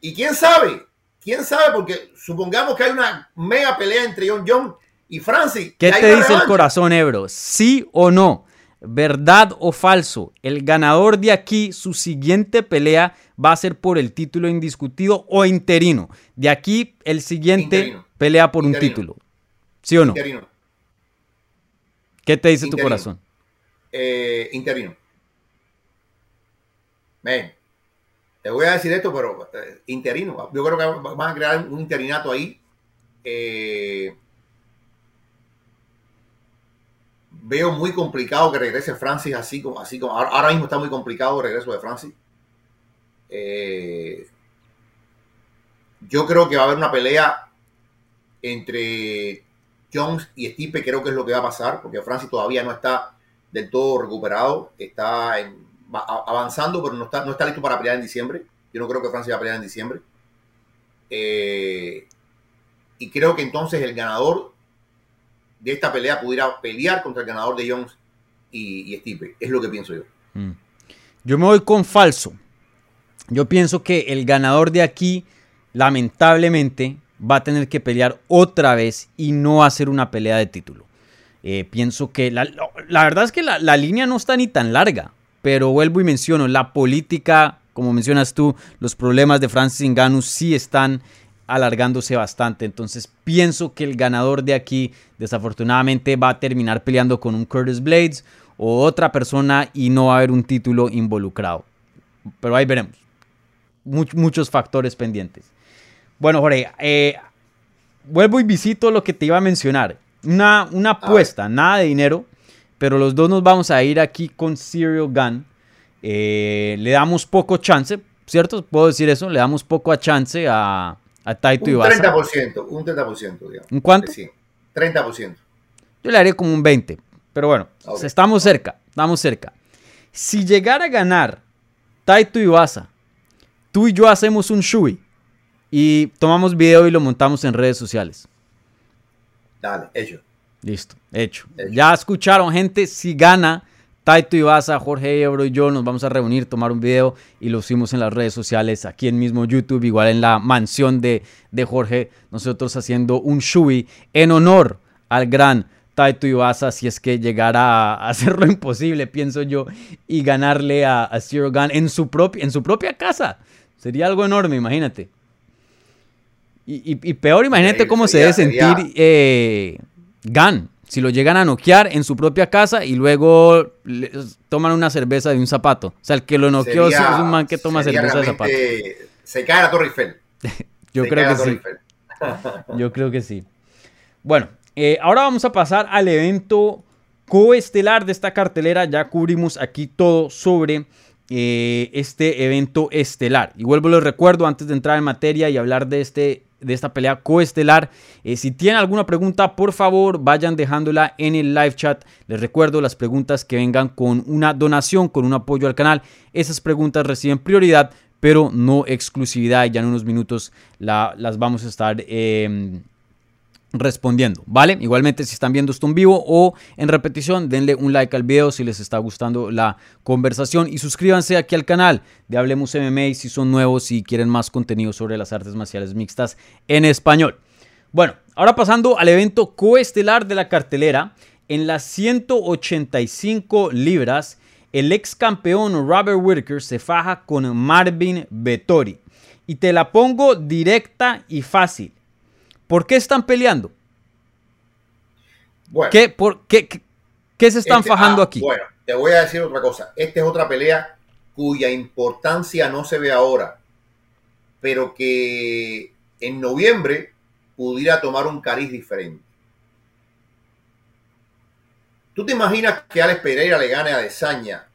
y quién sabe, quién sabe, porque supongamos que hay una mega pelea entre John John y Francis. ¿Qué te dice el corazón, Ebro? ¿Sí o no? ¿Verdad o falso? El ganador de aquí, su siguiente pelea va a ser por el título indiscutido o interino. De aquí, el siguiente pelea por un título. ¿Sí o no? Interino. ¿Qué te dice tu corazón? Eh, interino. Ven, te voy a decir esto, pero eh, interino. Yo creo que van a crear un interinato ahí. Eh, veo muy complicado que regrese Francis así como, así como ahora, mismo está muy complicado el regreso de Francis. Eh, yo creo que va a haber una pelea entre Jones y Stipe, creo que es lo que va a pasar, porque Francis todavía no está del todo recuperado, está avanzando, pero no está, no está listo para pelear en diciembre. Yo no creo que Francia va a pelear en diciembre. Eh, y creo que entonces el ganador de esta pelea pudiera pelear contra el ganador de Jones y, y Stipe. Es lo que pienso yo. Mm. Yo me voy con falso. Yo pienso que el ganador de aquí, lamentablemente, va a tener que pelear otra vez y no hacer una pelea de título. Eh, pienso que la, verdad es que la, la, línea no está ni tan larga pero vuelvo y menciono, la política, como mencionas tú, los problemas de Francis Ngannou sí están alargándose bastante. Entonces pienso que el ganador de aquí desafortunadamente va a terminar peleando con un Curtis Blades o otra persona y no va a haber un título involucrado. Pero ahí veremos. muchos factores pendientes. Bueno, Jorge, eh, vuelvo y visito lo que te iba a mencionar. Una, una apuesta, nada de dinero, pero los dos nos vamos a ir aquí con Serial Gun. Eh, le damos poco chance, ¿cierto? ¿Puedo decir eso? Le damos poco a chance a, a Taito un 30%, un 30%, digamos. ¿Un cuánto? Sí, 30%. Yo le haría como un 20%, pero bueno, estamos cerca, estamos cerca. Si llegara a ganar Taito Iwasa, tú y yo hacemos un shui y tomamos video y lo montamos en redes sociales. Dale, hecho. Listo, hecho. Ya escucharon, gente. Si gana Taito Ibaza, Jorge Ebro y yo nos vamos a reunir, tomar un video y lo hicimos en las redes sociales, aquí en mismo YouTube, igual en la mansión de, de Jorge, nosotros haciendo un shui en honor al gran Taito Ibaza, si es que llegara a hacer lo imposible, pienso yo, y ganarle a, Zero Gun en su, propia, en su propia casa. Sería algo enorme, imagínate. Y, peor, imagínate cómo se debe sentir eh, Gan, si lo llegan a noquear en su propia casa y luego toman una cerveza de un zapato. O sea, el que lo noqueó es un man que toma cerveza de zapato. Se cae la Torre Eiffel. Yo creo que sí. Yo creo que sí. Bueno, eh, ahora vamos a pasar al evento coestelar de esta cartelera. Ya cubrimos aquí todo sobre eh, este evento estelar. Y vuelvo les recuerdo antes de entrar en materia y hablar de este de esta pelea coestelar. Eh, si tienen alguna pregunta, por favor, vayan dejándola en el live chat. Les recuerdo las preguntas que vengan con una donación, con un apoyo al canal. Esas preguntas reciben prioridad, pero no exclusividad. Ya en unos minutos las vamos a estar eh, respondiendo, ¿vale? Igualmente si están viendo esto en vivo o en repetición, denle un like al video si les está gustando la conversación y suscríbanse aquí al canal de Hablemos MMA si son nuevos y quieren más contenido sobre las artes marciales mixtas en español. Bueno, ahora pasando al evento coestelar de la cartelera, en las 185 libras, el ex campeón Robert Whittaker se faja con Marvin Vettori. Y te la pongo directa y fácil. ¿Por qué están peleando? Bueno, ¿Qué, por, qué, qué- qué se están este- fajando ah, aquí? Bueno, te voy a decir otra cosa. Esta es otra pelea cuya importancia no se ve ahora, pero que en noviembre pudiera tomar un cariz diferente. ¿Tú te imaginas que Alex Pereira le gane a Desaña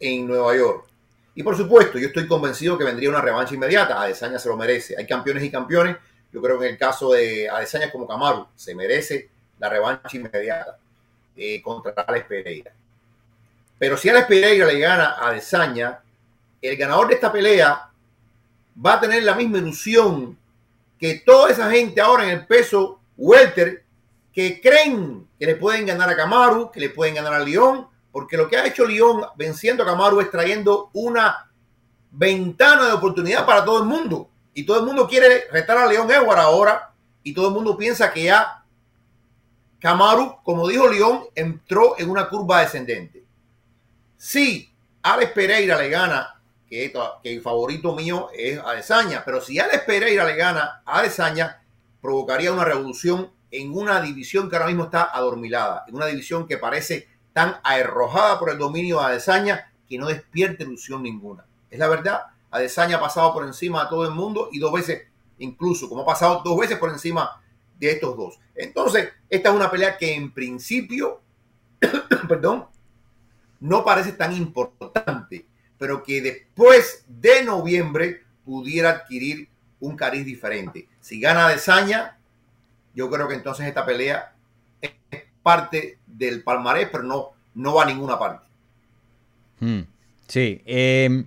en Nueva York? Y por supuesto, yo estoy convencido que vendría una revancha inmediata. Adesanya se lo merece. Hay campeones y campeones. Yo creo que en el caso de Adesanya como Kamaru, se merece la revancha inmediata eh, contra Alex Pereira. Pero si Alex Pereira le gana a Adesanya, el ganador de esta pelea va a tener la misma ilusión que toda esa gente ahora en el peso welter que creen que le pueden ganar a Kamaru, que le pueden ganar a León, porque lo que ha hecho León venciendo a Kamaru es trayendo una ventana de oportunidad para todo el mundo. Y todo el mundo quiere retar a León Edward ahora, y todo el mundo piensa que ya Kamaru, como dijo León, entró en una curva descendente. Si Alex Pereira le gana, que, que el favorito mío es Adesanya, pero si Alex Pereira le gana a Adesanya, provocaría una revolución en una división que ahora mismo está adormilada, en una división que parece tan arrojada por el dominio de Adesanya que no despierta ilusión ninguna. Es la verdad, Adesanya ha pasado por encima de todo el mundo y dos veces, incluso como ha pasado dos veces por encima de estos dos. Entonces, esta es una pelea que en principio, perdón, no parece tan importante, pero que después de noviembre pudiera adquirir un cariz diferente. Si gana Adesanya, yo creo que entonces esta pelea es parte del palmarés, pero no, no va a ninguna parte. Hmm, Sí, eh,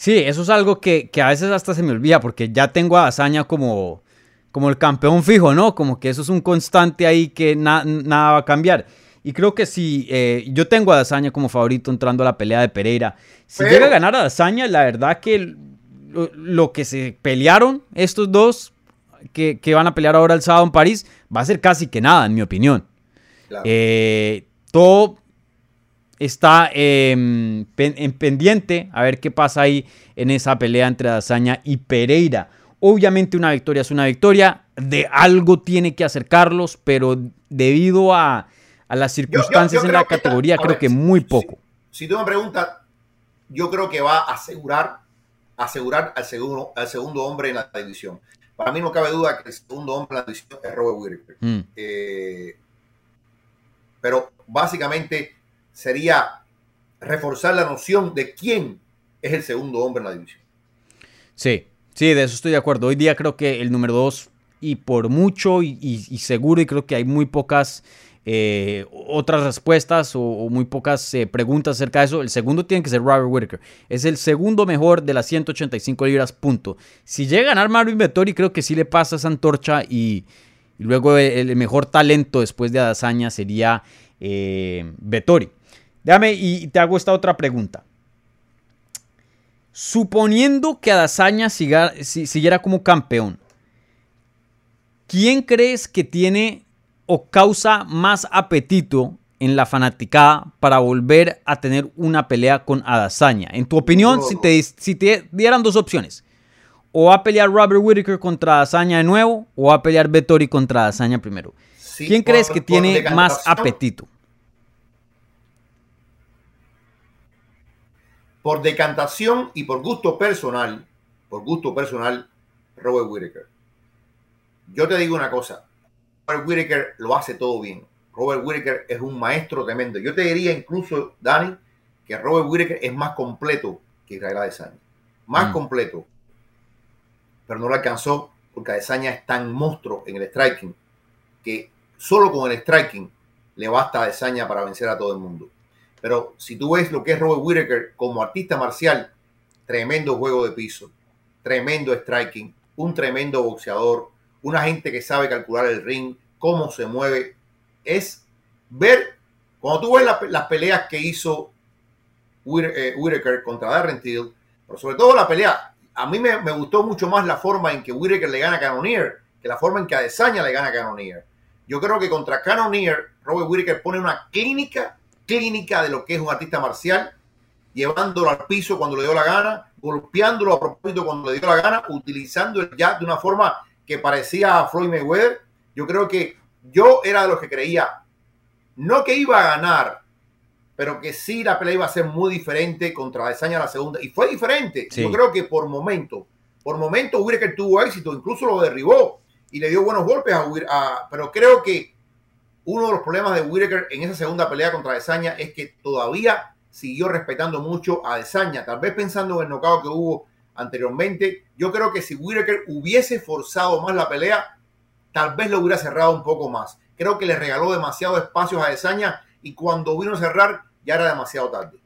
sí, eso es algo que, que, a veces hasta se me olvida porque ya tengo a Azaña como, como el campeón fijo, ¿no? Como que eso es un constante ahí que na, nada va a cambiar. Y creo que si eh, yo tengo a Dazaña como favorito entrando a la pelea de Pereira, si Pero, llega a ganar a Dazaña, la verdad que lo, lo, que se pelearon estos dos que, que, van a pelear ahora el sábado en París va a ser casi que nada, en mi opinión. Claro. Eh, todo está eh, pen, en pendiente a ver qué pasa ahí en esa pelea entre Dazaña y Pereira. Obviamente una victoria es una victoria, de algo tiene que acercarlos, pero debido a, a las circunstancias yo, yo, yo en la categoría, está, creo ver, que muy poco. Si, si, tú me preguntas, yo creo que va a asegurar, asegurar al segundo, al segundo hombre en la división. Para mí no cabe duda que el segundo hombre en la división es Robert Whittaker. Mm. Eh, pero básicamente sería reforzar la noción de quién es el segundo hombre en la división. Sí, sí, de eso estoy de acuerdo. Hoy día creo que el número dos, y por mucho y, seguro, y creo que hay muy pocas eh, otras respuestas o, muy pocas eh, preguntas acerca de eso. El segundo tiene que ser Robert Whittaker. Es el segundo mejor de las 185 libras, punto. Si llega a ganar Marvin Vettori, creo que sí le pasa esa antorcha y, y luego el, el, mejor talento después de Adazaña sería eh, Vettori. Déjame y te hago esta otra pregunta. Suponiendo que Adazaña siga, si, siguiera como campeón, ¿quién crees que tiene o causa más apetito en la fanaticada para volver a tener una pelea con Adazaña? En tu opinión, si, te, si te dieran dos opciones, o va a pelear Robert Whittaker contra Adazaña de nuevo, o va a pelear Vettori contra Adazaña primero. Sí, ¿Quién crees que tiene más apetito? Por decantación y por gusto personal, por gusto personal, Robert Whittaker. Yo te digo una cosa, Robert Whittaker lo hace todo bien. Robert Whittaker es un maestro tremendo. Yo te diría incluso, Dani, que Robert Whittaker es más completo que Israel Adesanya. Más mm. completo. Pero no lo alcanzó porque Adesanya es tan monstruo en el striking que solo con el striking le basta a Adesanya para vencer a todo el mundo. Pero si tú ves lo que es Robert Whittaker como artista marcial, tremendo juego de piso, tremendo striking, un tremendo boxeador, una gente que sabe calcular el ring, cómo se mueve. Es ver, cuando tú ves la, las peleas que hizo Whittaker contra Darren Till, pero sobre todo la pelea, a mí me, me, gustó mucho más la forma en que Whittaker le gana a Cannonier que la forma en que Adesanya le gana a Cannonier. Yo creo que contra Cannonier, Robert Whittaker pone una clínica clínica de lo que es un artista marcial, llevándolo al piso cuando le dio la gana, golpeándolo a propósito cuando le dio la gana, utilizando el jab de una forma que parecía a Floyd Mayweather. Yo creo que yo era de los que creía, no que iba a ganar, pero que sí la pelea iba a ser muy diferente contra Adesanya la segunda. Y fue diferente. Yo creo que por momento, por momento Whitaker tuvo éxito, incluso lo derribó y le dio buenos golpes a, a pero creo que uno de los problemas de Whitaker en esa segunda pelea contra Adesanya es que todavía siguió respetando mucho a Adesanya, tal vez pensando en el knockout que hubo anteriormente. Yo creo que si Whitaker hubiese forzado más la pelea, tal vez lo hubiera cerrado un poco más. Creo que le regaló demasiado espacio a Adesanya y cuando vino a cerrar ya era demasiado tarde.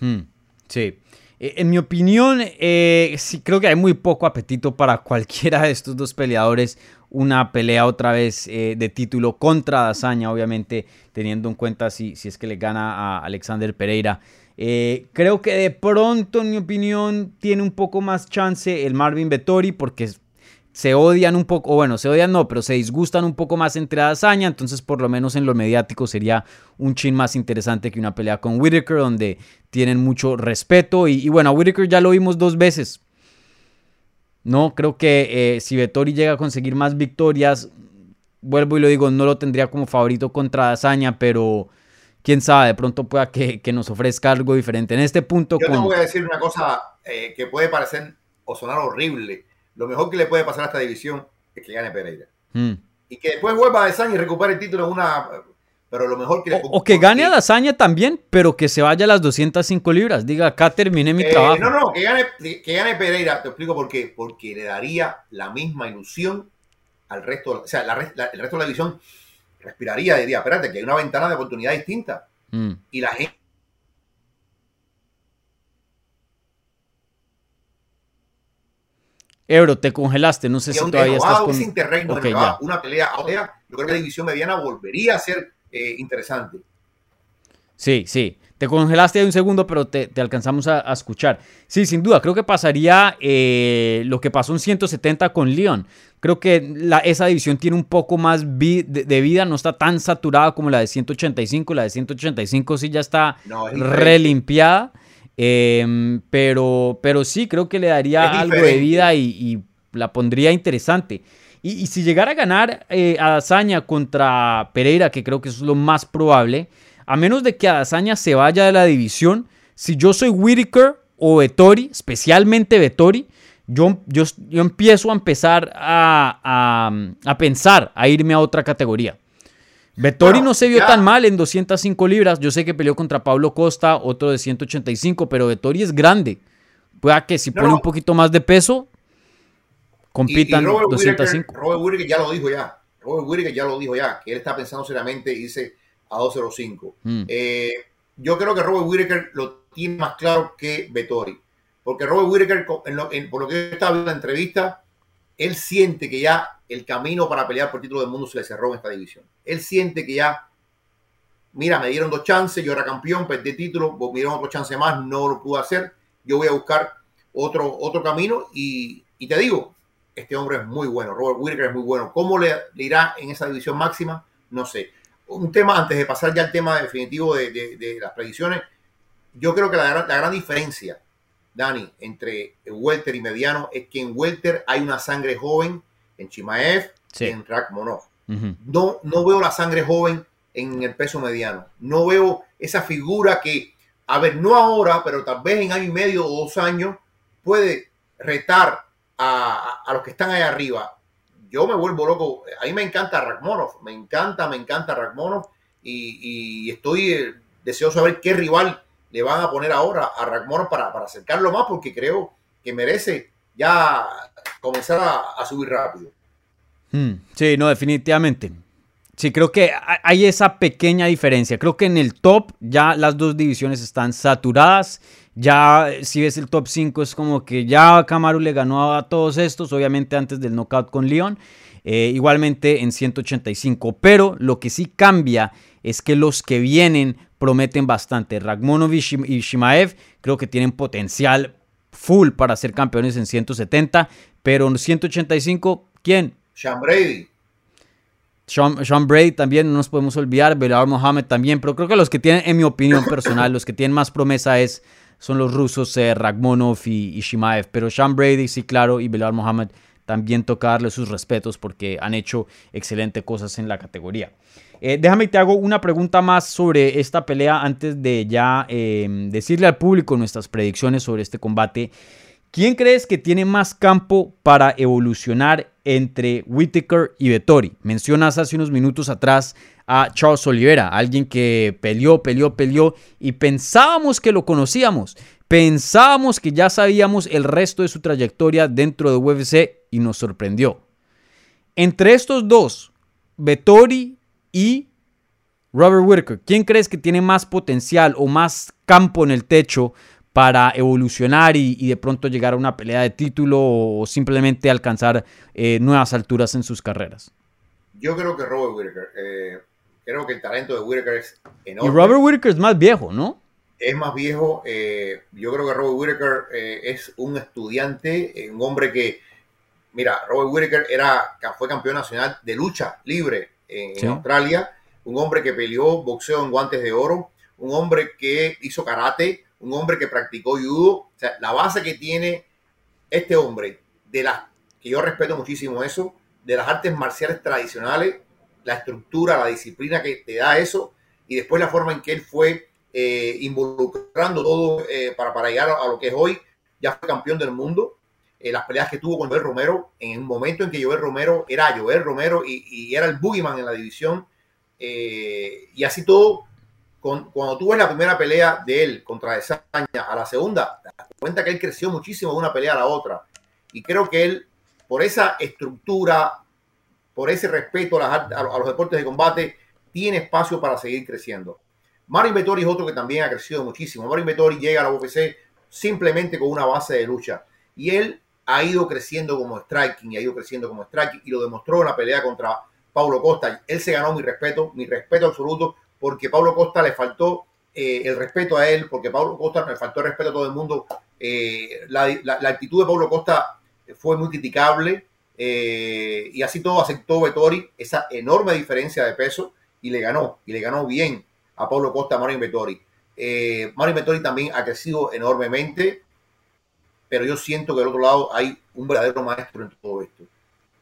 Hmm, sí. Eh, en mi opinión, eh, sí creo que hay muy poco apetito para cualquiera de estos dos peleadores. Una pelea otra vez eh, de título contra Dazaña, obviamente, teniendo en cuenta si, si es que le gana a Alexander Pereira. creo que de pronto, en mi opinión, tiene un poco más chance el Marvin Vettori porque se odian un poco, o bueno, se odian no, pero se disgustan un poco más entre Dazaña, entonces por lo menos en lo mediático sería un chin más interesante que una pelea con Whitaker, donde tienen mucho respeto, y, bueno, a Whitaker ya lo vimos dos veces, no, creo que eh, si Vettori llega a conseguir más victorias, vuelvo y lo digo, no lo tendría como favorito contra Dazaña, pero quién sabe, de pronto pueda que, nos ofrezca algo diferente. En este punto... Yo te voy a decir una cosa eh, que puede parecer o sonar horrible, lo mejor que le puede pasar a esta división es que gane Pereira. Hmm. Y que después vuelva a Dazaña y recupere el título en una... Pero lo mejor que... O, que gane a Dazaña también, pero que se vaya a las 205 libras. Diga, acá terminé mi eh, trabajo. No, no, que gane, que gane Pereira. Te explico por qué. Porque le daría la misma ilusión al resto. O sea, el resto de la división respiraría y diría, espérate, que hay una ventana de oportunidad distinta. Hmm. Y la gente Euro, te congelaste, no sé si todavía estás con... Sin terreno, una pelea ahora, yo creo que la división mediana volvería a ser eh, interesante. Sí, sí. Te congelaste ahí un segundo, pero te, alcanzamos a, escuchar. Sí, sin duda, creo que pasaría eh, lo que pasó en 170 con Leon. Creo que la, esa división tiene un poco más de, vida, no está tan saturada como la de 185. La de 185 sí ya está relimpiada. Em, pero, pero sí, creo que le daría algo de vida y, la pondría interesante. Y, si llegara a ganar eh, a Dazaña contra Pereira, que creo que eso es lo más probable, a menos de que Dazaña se vaya de la división, si yo soy Whitaker o Vettori, especialmente Vettori, yo, yo, yo empiezo a empezar a, a pensar a irme a otra categoría. Vettori no se vio tan mal en 205 libras. Yo sé que peleó contra Pablo Costa, otro de 185, pero Vettori es grande. Pueda que si pone un poquito más de peso, compitan 205. Robert Whittaker ya lo dijo ya. Robert Whittaker ya lo dijo ya, que él está pensando seriamente irse a 205. Mm. Eh, yo creo que Robert Whittaker lo tiene más claro que Vettori. Porque Robert Whittaker, por lo que está viendo en la entrevista, él siente que ya el camino para pelear por el título del mundo se le cerró en esta división. Él siente que ya, mira, me dieron dos chances, yo era campeón, perdí título, me dieron otro chance más, no lo pude hacer, yo voy a buscar otro, otro camino y, te digo, este hombre es muy bueno, Robert Whittaker es muy bueno. ¿Cómo le, irá en esa división máxima? No sé. Un tema, antes de pasar ya al tema definitivo de, las predicciones, yo creo que la, la gran diferencia Dani, entre welter y mediano es que en welter hay una sangre joven en Chimaev y en Rakhmonov. no, no veo la sangre joven en el peso mediano. No veo esa figura que, a ver, no ahora, pero tal vez en año y medio o dos años puede retar a, los que están ahí arriba. Yo me vuelvo loco. A mí me encanta Rakhmonov. Me encanta, me encanta Rakhmonov. Y, y estoy eh, deseoso de ver qué rival le van a poner ahora a Rakhmonov para, para acercarlo más porque creo que merece ya comenzar a, subir rápido. Hmm, sí, no, definitivamente. Sí, creo que hay esa pequeña diferencia. Creo que en el top ya las dos divisiones están saturadas. Ya si ves el top 5 es como que ya Camaro le ganó a todos estos, obviamente antes del knockout con León. Eh, igualmente en 185. Pero lo que sí cambia es que los que vienen prometen bastante. Ragmonovich y Shimaev creo que tienen potencial full para ser campeones en 170, pero en 185, ¿quién? Sean Brady. Sean, Sean Bray también, no nos podemos olvidar, Belal Mohamed también, pero creo que los que tienen, en mi opinión personal, los que tienen más promesa es, son los rusos eh, Ragmonov y, Shimaev, pero Sean Brady sí, claro, y Belal Mohamed también toca darle sus respetos porque han hecho excelentes cosas en la categoría. Eh, déjame te hago una pregunta más sobre esta pelea antes de ya em, decirle al público nuestras predicciones sobre este combate. ¿Quién crees que tiene más campo para evolucionar entre Whitaker y Vettori? Mencionas hace unos minutos atrás a Charles Oliveira, alguien que peleó, peleó, peleó y pensábamos que lo conocíamos. Pensábamos que ya sabíamos el resto de su trayectoria dentro de UFC y nos sorprendió. Entre estos dos, Vettori y Robert Whitaker, ¿quién crees que tiene más potencial o más campo en el techo para evolucionar y, de pronto llegar a una pelea de título o, simplemente alcanzar eh, nuevas alturas en sus carreras? Yo creo que Robert Whitaker. Eh, creo que el talento de Whitaker es enorme. Y Robert Whitaker es más viejo, ¿no? Es más viejo. Eh, yo creo que Robert Whitaker es un estudiante, un hombre que, mira, Robert Whitaker era, fue campeón nacional de lucha libre en, Australia, un hombre que peleó boxeo en guantes de oro, un hombre que hizo karate, un hombre que practicó judo. O sea, la base que tiene este hombre, de las que yo respeto muchísimo eso, de las artes marciales tradicionales, la estructura, la disciplina que te da eso, y después la forma en que él fue eh, involucrando todo eh, para, para llegar a, lo que es hoy, ya fue campeón del mundo. Eh, las peleas que tuvo con Joel Romero, en un momento en que Joel Romero era Joel Romero y, era el boogeyman en la división, y así todo, cuando tú ves la primera pelea de él contra Desaña a la segunda, te das cuenta que él creció muchísimo de una pelea a la otra. Y creo que él, por esa estructura, por ese respeto a, los deportes de combate, tiene espacio para seguir creciendo. Mario Vettori es otro que también ha crecido muchísimo. Mario Vettori llega a la UFC simplemente con una base de lucha. Y él ha ido creciendo como striking y ha ido creciendo como striking y lo demostró en la pelea contra Paulo Costa. Él se ganó mi respeto, mi respeto absoluto porque Pablo Costa le faltó eh, el respeto a él, porque Pablo Costa le faltó el respeto a todo el mundo. Eh, la, actitud de Pablo Costa fue muy criticable eh, y así todo aceptó Vettori esa enorme diferencia de peso y le ganó, y le ganó bien a Pablo Costa a Mario Vettori. Mario Vettori también ha crecido enormemente, pero yo siento que del otro lado hay un verdadero maestro en todo esto.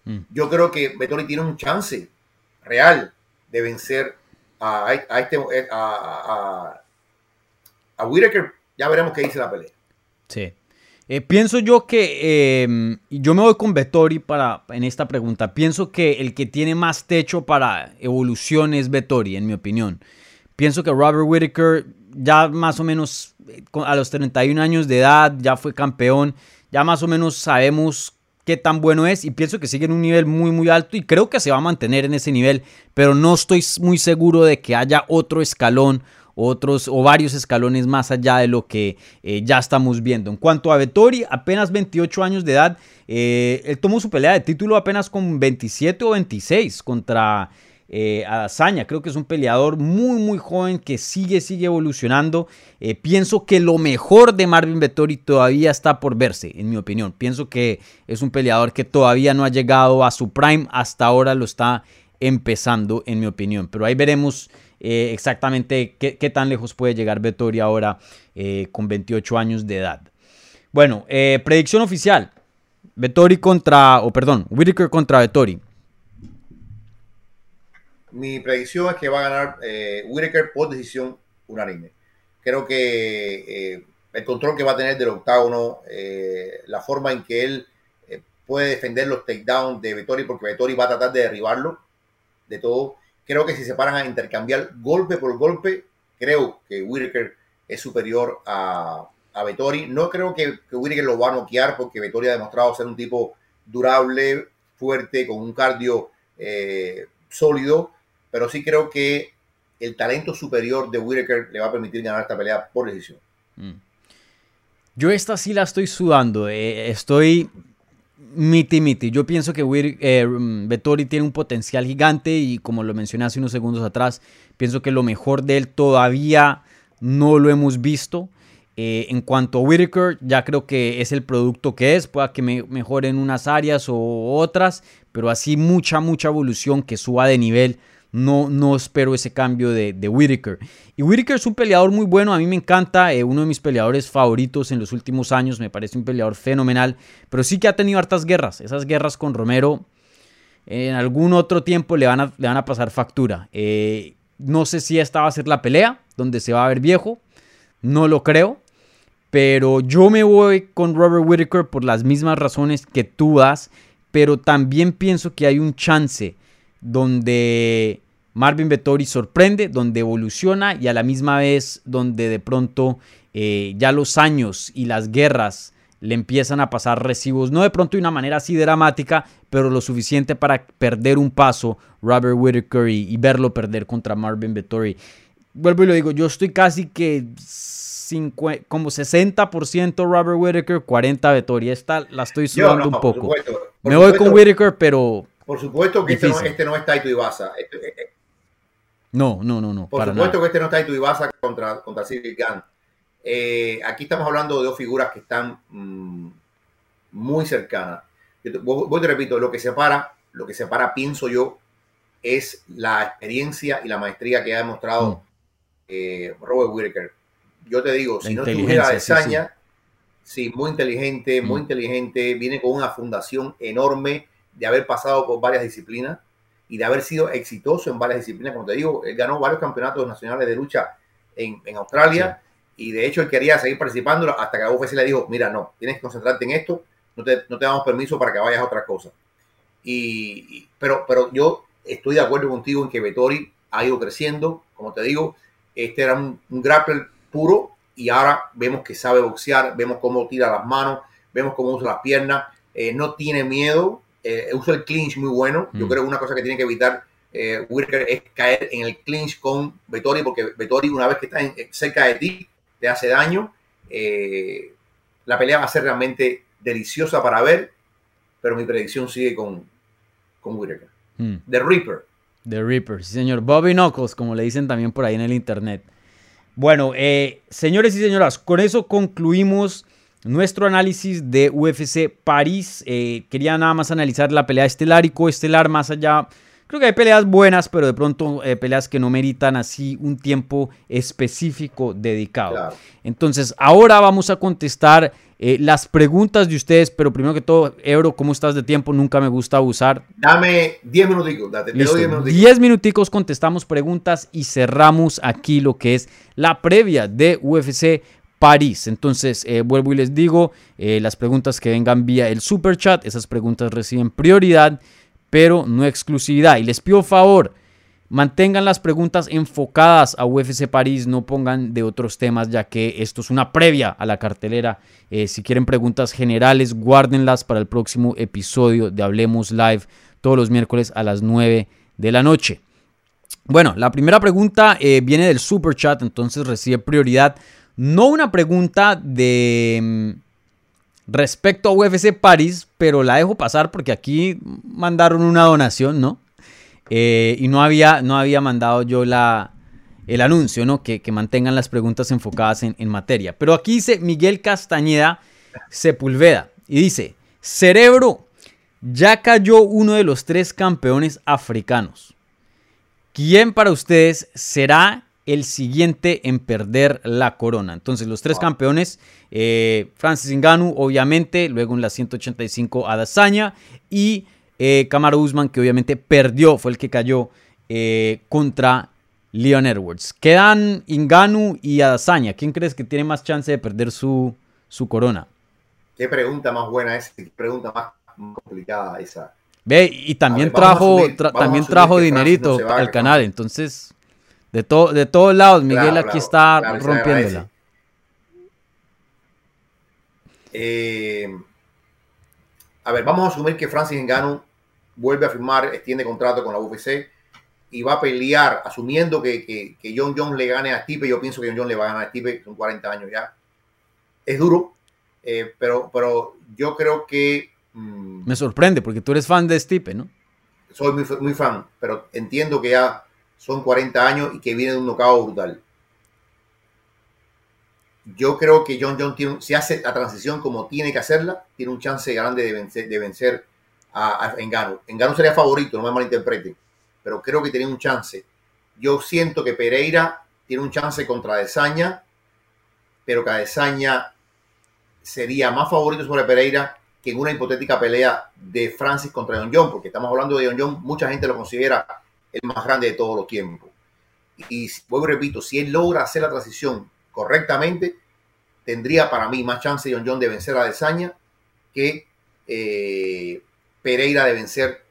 Mm. Yo creo que Vettori tiene un chance real de vencer a, este, eh, a, a, Whitaker, ya veremos qué dice la pelea. Sí. Eh, pienso yo que em, yo me voy con Vettori para, en esta pregunta. Pienso que el que tiene más techo para evolución es Vettori, en mi opinión. Pienso que Robert Whitaker ya más o menos eh, a los 31 años de edad ya fue campeón. Ya más o menos sabemos qué tan bueno es y pienso que sigue en un nivel muy muy alto y creo que se va a mantener en ese nivel, pero no estoy muy seguro de que haya otro escalón otros o varios escalones más allá de lo que eh, ya estamos viendo. En cuanto a Vettori, apenas 28 años de edad, eh, él tomó su pelea de título apenas con 27 o 26 contra eh, Creo que es un peleador muy, muy joven que sigue, sigue evolucionando. Eh, pienso que lo mejor de Marvin Vettori todavía está por verse, en mi opinión. Pienso que es un peleador que todavía no ha llegado a su prime. Hasta ahora lo está empezando, en mi opinión. Pero ahí veremos eh, exactamente qué, tan lejos puede llegar Vettori ahora eh, con 28 años de edad. Bueno, predicción oficial. Vettori contra, o perdón, Whitaker contra Vettori. Mi predicción es que va a ganar eh, Whitaker por decisión unánime. Creo que eh, el control que va a tener del octágono, eh, la forma en que él eh, puede defender los takedowns de Vettori, porque Vettori va a tratar de derribarlo de todo. Creo que si se paran a intercambiar golpe por golpe, creo que Whitaker es superior a, a Vettori. No creo que, que Whitaker lo va a noquear porque Vettori ha demostrado ser un tipo durable, fuerte, con un cardio sólido pero sí creo que el talento superior de Whitaker le va a permitir ganar esta pelea por decisión. Mm. Yo esta sí la estoy sudando, eh, estoy miti miti. Yo pienso que eh, Vettori tiene un potencial gigante y como lo mencioné hace unos segundos atrás, pienso que lo mejor de él todavía no lo hemos visto. Eh, en cuanto a Whitaker, ya creo que es el producto que es, pueda que me mejore en unas áreas o otras, pero así mucha, mucha evolución que suba de nivel. No, no espero ese cambio de, de Whitaker. Y Whitaker es un peleador muy bueno, a mí me encanta, eh, uno de mis peleadores favoritos en los últimos años, me parece un peleador fenomenal, pero sí que ha tenido hartas guerras. Esas guerras con Romero en algún otro tiempo le van a, pasar factura. Eh, no sé si esta va a ser la pelea, donde se va a ver viejo, no lo creo. Pero yo me voy con Robert Whitaker por las mismas razones que tú das. Pero también pienso que hay un chance donde Marvin Vettori sorprende, donde evoluciona y a la misma vez donde de pronto eh, ya los años y las guerras le empiezan a pasar recibos, no de pronto de una manera así dramática, pero lo suficiente para perder un paso Robert Whitaker y, verlo perder contra Marvin Vettori. Vuelvo y lo digo, yo estoy casi que como 60% Robert Whitaker, 40 Vettori. Esta la estoy sudando un poco. Me voy con Whitaker, pero. Por supuesto que este no, este no, es Taito Ibasa. Este, eh, eh. no, no, no, no. Por supuesto que este no es Taito Ibasa contra, contra Gunn. Eh, aquí estamos hablando de dos figuras que están mm, muy cercanas. Voy, te repito, lo que separa, lo que separa, pienso yo, es la experiencia y la maestría que ha demostrado mm. eh, Robert Whittaker. Yo te digo, si no tuviera Desaña, sí, muy inteligente, muy mm. inteligente, viene con una fundación enorme de haber pasado por varias disciplinas y de haber sido exitoso en varias disciplinas. Como te digo, él ganó varios campeonatos nacionales de lucha en, Australia y de hecho él quería seguir participando hasta que la UFC le dijo, mira, no, tienes que concentrarte en esto, no te, no te damos permiso para que vayas a otra cosa. Y, pero, pero yo estoy de acuerdo contigo en que Vettori ha ido creciendo, como te digo, este era un, un grappler puro y ahora vemos que sabe boxear, vemos cómo tira las manos, vemos cómo usa las piernas, eh, no tiene miedo, eh, usa el clinch muy bueno. Yo mm. creo que una cosa que tiene que evitar eh, es caer en el clinch con Vettori, porque Vettori una vez que está cerca de ti te hace daño. Eh, la pelea va a ser realmente deliciosa para ver, pero mi predicción sigue con, con Whitaker. Mm. The Reaper. The Reaper, sí señor. Bobby Knuckles, como le dicen también por ahí en el internet. Bueno, eh, señores y señoras, con eso concluimos nuestro análisis de UFC París. Eh, quería nada más analizar la pelea estelar y coestelar más allá Creo que hay peleas buenas, pero de pronto eh, peleas que no meritan así un tiempo específico dedicado. Entonces, ahora vamos a contestar eh, las preguntas de ustedes, pero primero que todo, Ebro, ¿cómo estás de tiempo? Nunca me gusta abusar. Dame 10 minuticos, date, 10 minuticos. 10 minuticos, contestamos preguntas y cerramos aquí lo que es la previa de UFC París. Entonces, eh, vuelvo y les digo, las preguntas que vengan vía el super chat, esas preguntas reciben prioridad pero no exclusividad. Y les pido favor, mantengan las preguntas enfocadas a UFC París, no pongan de otros temas, ya que esto es una previa a la cartelera. Eh, si quieren preguntas generales, guárdenlas para el próximo episodio de Hablemos Live todos los miércoles a las 9 de la noche. Bueno, la primera pregunta eh, viene del super chat, entonces recibe prioridad. No una pregunta de mm, respecto a UFC París, pero la dejo pasar porque aquí mandaron una donación, ¿no? Eh, y no había, no había mandado yo la, el anuncio, ¿no? Que, mantengan las preguntas enfocadas en, en, materia. Pero aquí dice Miguel Castañeda Sepulveda y dice, cerebro, ya cayó uno de los tres campeones africanos. ¿Quién para ustedes será el siguiente en perder la corona. Entonces, los tres campeones, eh, Francis Ngannou, obviamente, luego en la 185 Adesanya y eh, Usman, que obviamente perdió, fue el que cayó eh, contra Leon Edwards. Quedan Ngannou y Adesanya. ¿Quién crees que tiene más chance de perder su, su corona? Qué pregunta más buena esa, qué pregunta más complicada esa. Ve, y también trajo, también trajo dinerito al canal, entonces de, de todos lados, Miguel aquí está rompiéndola. Eh, a ver, vamos a asumir que Francis Ngannou vuelve a firmar, extiende contrato con la UFC y va a pelear, asumiendo que, que, John Jones le gane a Stipe. Yo pienso que John Jones le va a ganar a Stipe, son 40 años ya. Es duro, eh, pero, pero yo creo que... Mm, Me sorprende porque tú eres fan de Stipe, ¿no? Soy muy, muy fan, pero entiendo que ya son 40 años y que viene de un knockout brutal. yo creo que John John tiene, si hace la transición como tiene que hacerla, tiene un chance grande de vencer, de vencer a, Engano. Engano sería favorito, no me malinterpreten, pero creo que tiene un chance. Yo siento que Pereira tiene un chance contra Desaña, pero que Desaña sería más favorito sobre Pereira que en una hipotética pelea de Francis contra John John, porque estamos hablando de John John, mucha gente lo considera el más grande de todos los tiempos. Y vuelvo y repito, si él logra hacer la transición correctamente, tendría para mí más chance John John de vencer a Desaña que eh, Pereira de vencer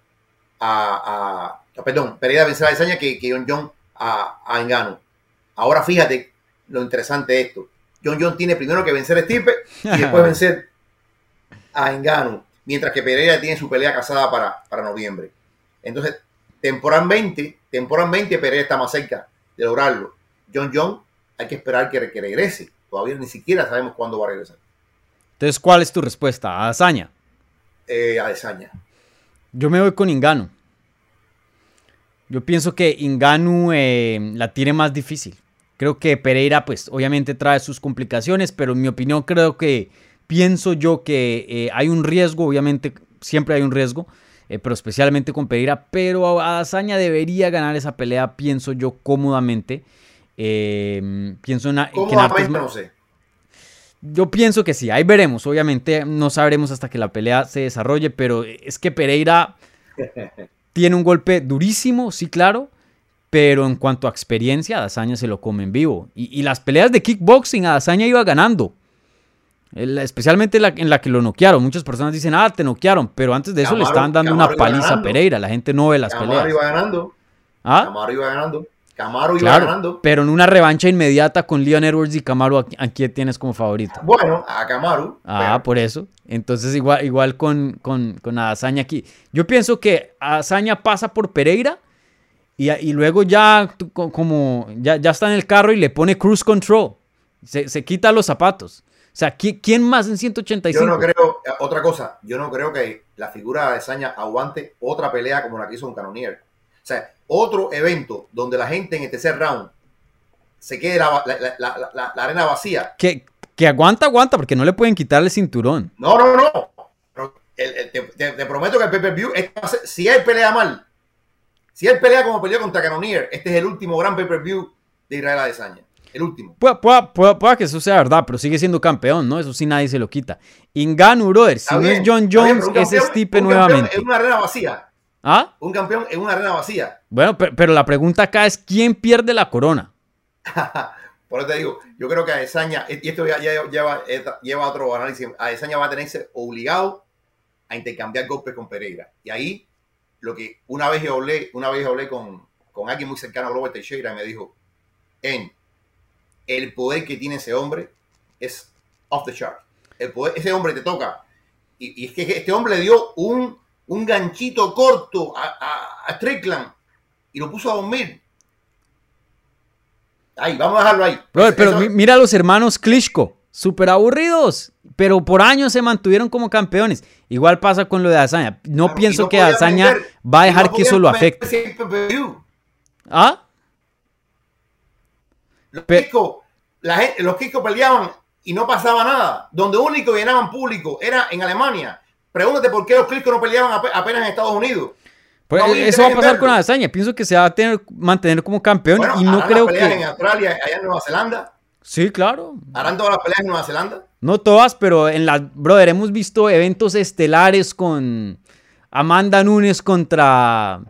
a, a, perdón, Pereira de vencer a Desaña que, que John John a, a Engano. Ahora fíjate lo interesante de esto. John John tiene primero que vencer a Stipe y después vencer a Engano, mientras que Pereira tiene su pelea casada para, para noviembre. Entonces, temporalmente, temporalmente Pereira está más cerca de lograrlo. John John hay que esperar que, que regrese. Todavía ni siquiera sabemos cuándo va a regresar. Entonces, ¿cuál es tu respuesta? ¿A Azaña? Eh, a Desaña. Yo me voy con Ingano. Yo pienso que Inganu eh, la tiene más difícil. Creo que Pereira, pues obviamente trae sus complicaciones, pero en mi opinión creo que pienso yo que eh, hay un riesgo, obviamente siempre hay un riesgo, eh, pero especialmente con Pereira, pero Adazaña debería ganar esa pelea, pienso yo cómodamente. Eh, pienso en, ¿Cómo que en no sé. yo pienso que sí, ahí veremos. Obviamente no sabremos hasta que la pelea se desarrolle, pero es que Pereira tiene un golpe durísimo, sí, claro. Pero en cuanto a experiencia, Adazaña se lo come en vivo. Y, y las peleas de kickboxing, Adazaña iba ganando. Especialmente la, en la que lo noquearon. Muchas personas dicen, ah, te noquearon. Pero antes de eso le estaban dando una paliza a. Pereira. La gente no ve las Camaro peleas. iba ganando. ¿Ah? Camaro iba ganando. Camaro iba ganando. pero en una revancha inmediata con Leon Edwards y Camaro, ¿a, quién tienes como favorito? Bueno, a Camaro. Ah, pero- por eso. Entonces igual, igual con, con, con Adazaña aquí. Yo pienso que Adazaña pasa por Pereira y, y luego ya como ya, ya está en el carro y le pone cruise control. Se, se quita los zapatos. O sea, ¿qui- ¿quién más en 185? Yo no creo, eh, otra cosa, yo no creo que la figura de Saña aguante otra pelea como la que hizo un Canonier. O sea, otro evento donde la gente en el tercer round se quede la, la- la- la- la- la arena vacía. Que, que aguanta, aguanta, porque no le pueden quitar el cinturón. No, no, no. Pero el- el- te, te- te prometo que el pay-per-view, si él pelea mal, si él pelea como peleó contra Canonier, este es el último gran pay-per-view de Israel Adesanya. El último. Pueda, pueda- pueda- pueda que eso sea verdad, pero sigue siendo campeón, ¿no? Eso sí nadie se lo quita. Inganu, brother, si no bien, es John bien, Jones, pero un es campeón- Stipe un campeón nuevamente. En una arena vacía. ¿Ah? Un campeón en una arena vacía. Bueno, pe- pero, la pregunta acá es ¿quién pierde la corona? Por eso te digo, yo creo que Adesanya, y esto ya, ya lleva, lleva otro análisis, Adesanya va a tenerse obligado a intercambiar golpes con Pereira. Y ahí, lo que una vez yo hablé, una vez yo hablé con, con alguien muy cercano a Robert Teixeira y me dijo, en el poder que tiene ese hombre es off the chart. El poder, ese hombre te toca. Y, y es que este hombre le dio un, un ganchito corto a, a, a Strickland y lo puso a dormir. Ahí, vamos a dejarlo ahí. Brother, pero Eso- mira a los hermanos Klitschko, súper aburridos, pero por años se mantuvieron como campeones. Igual pasa con lo de Azaña. No Claro, pienso no que Azaña vender- va a dejar no que eso lo afecte. ¿Ah? Los Kiko, la gente, los Kiko peleaban y no pasaba nada. Donde único llenaban público era en Alemania. Pregúntate por qué los Kiko no peleaban ap- apenas en Estados Unidos. Pues No eso va a pasar con verlo. Azaña. Pienso que se va a tener, mantener como campeón Bueno, y no creo las peleas en. Australia, allá en Nueva Zelanda. Sí, claro. Harán todas las peleas en Nueva Zelanda. No todas, pero en la... Brother, hemos visto eventos estelares con Amanda Nunes contra...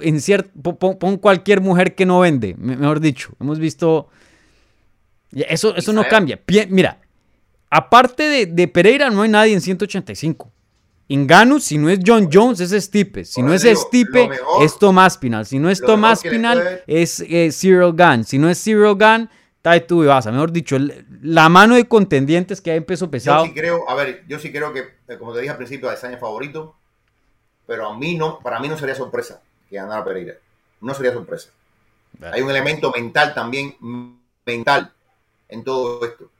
En cierto, pon, pon cualquier mujer que no vende, me- mejor dicho. Hemos visto... Eso, eso no cambia. Pie- Mira, aparte de, de Pereira, no hay nadie en 185. Inganu, si no es John Jones, es Stipe. Si no es digo, Stipe, mejor- es Tomás Pinal. Si no es Tomás Pinal, puede- es eh, Cyril Gunn. Si no es Cyril Gunn, Taito Ibasa. Mejor dicho, el- la mano de contendientes que hay en peso Yo pesado. sí creo, a ver, yo sí creo que, eh, como te dije al principio, Adesanya es favorito. Pero a mí no, para mí no sería sorpresa que ganara Pereira. No sería sorpresa. Hay un elemento mental también, mental, en todo esto.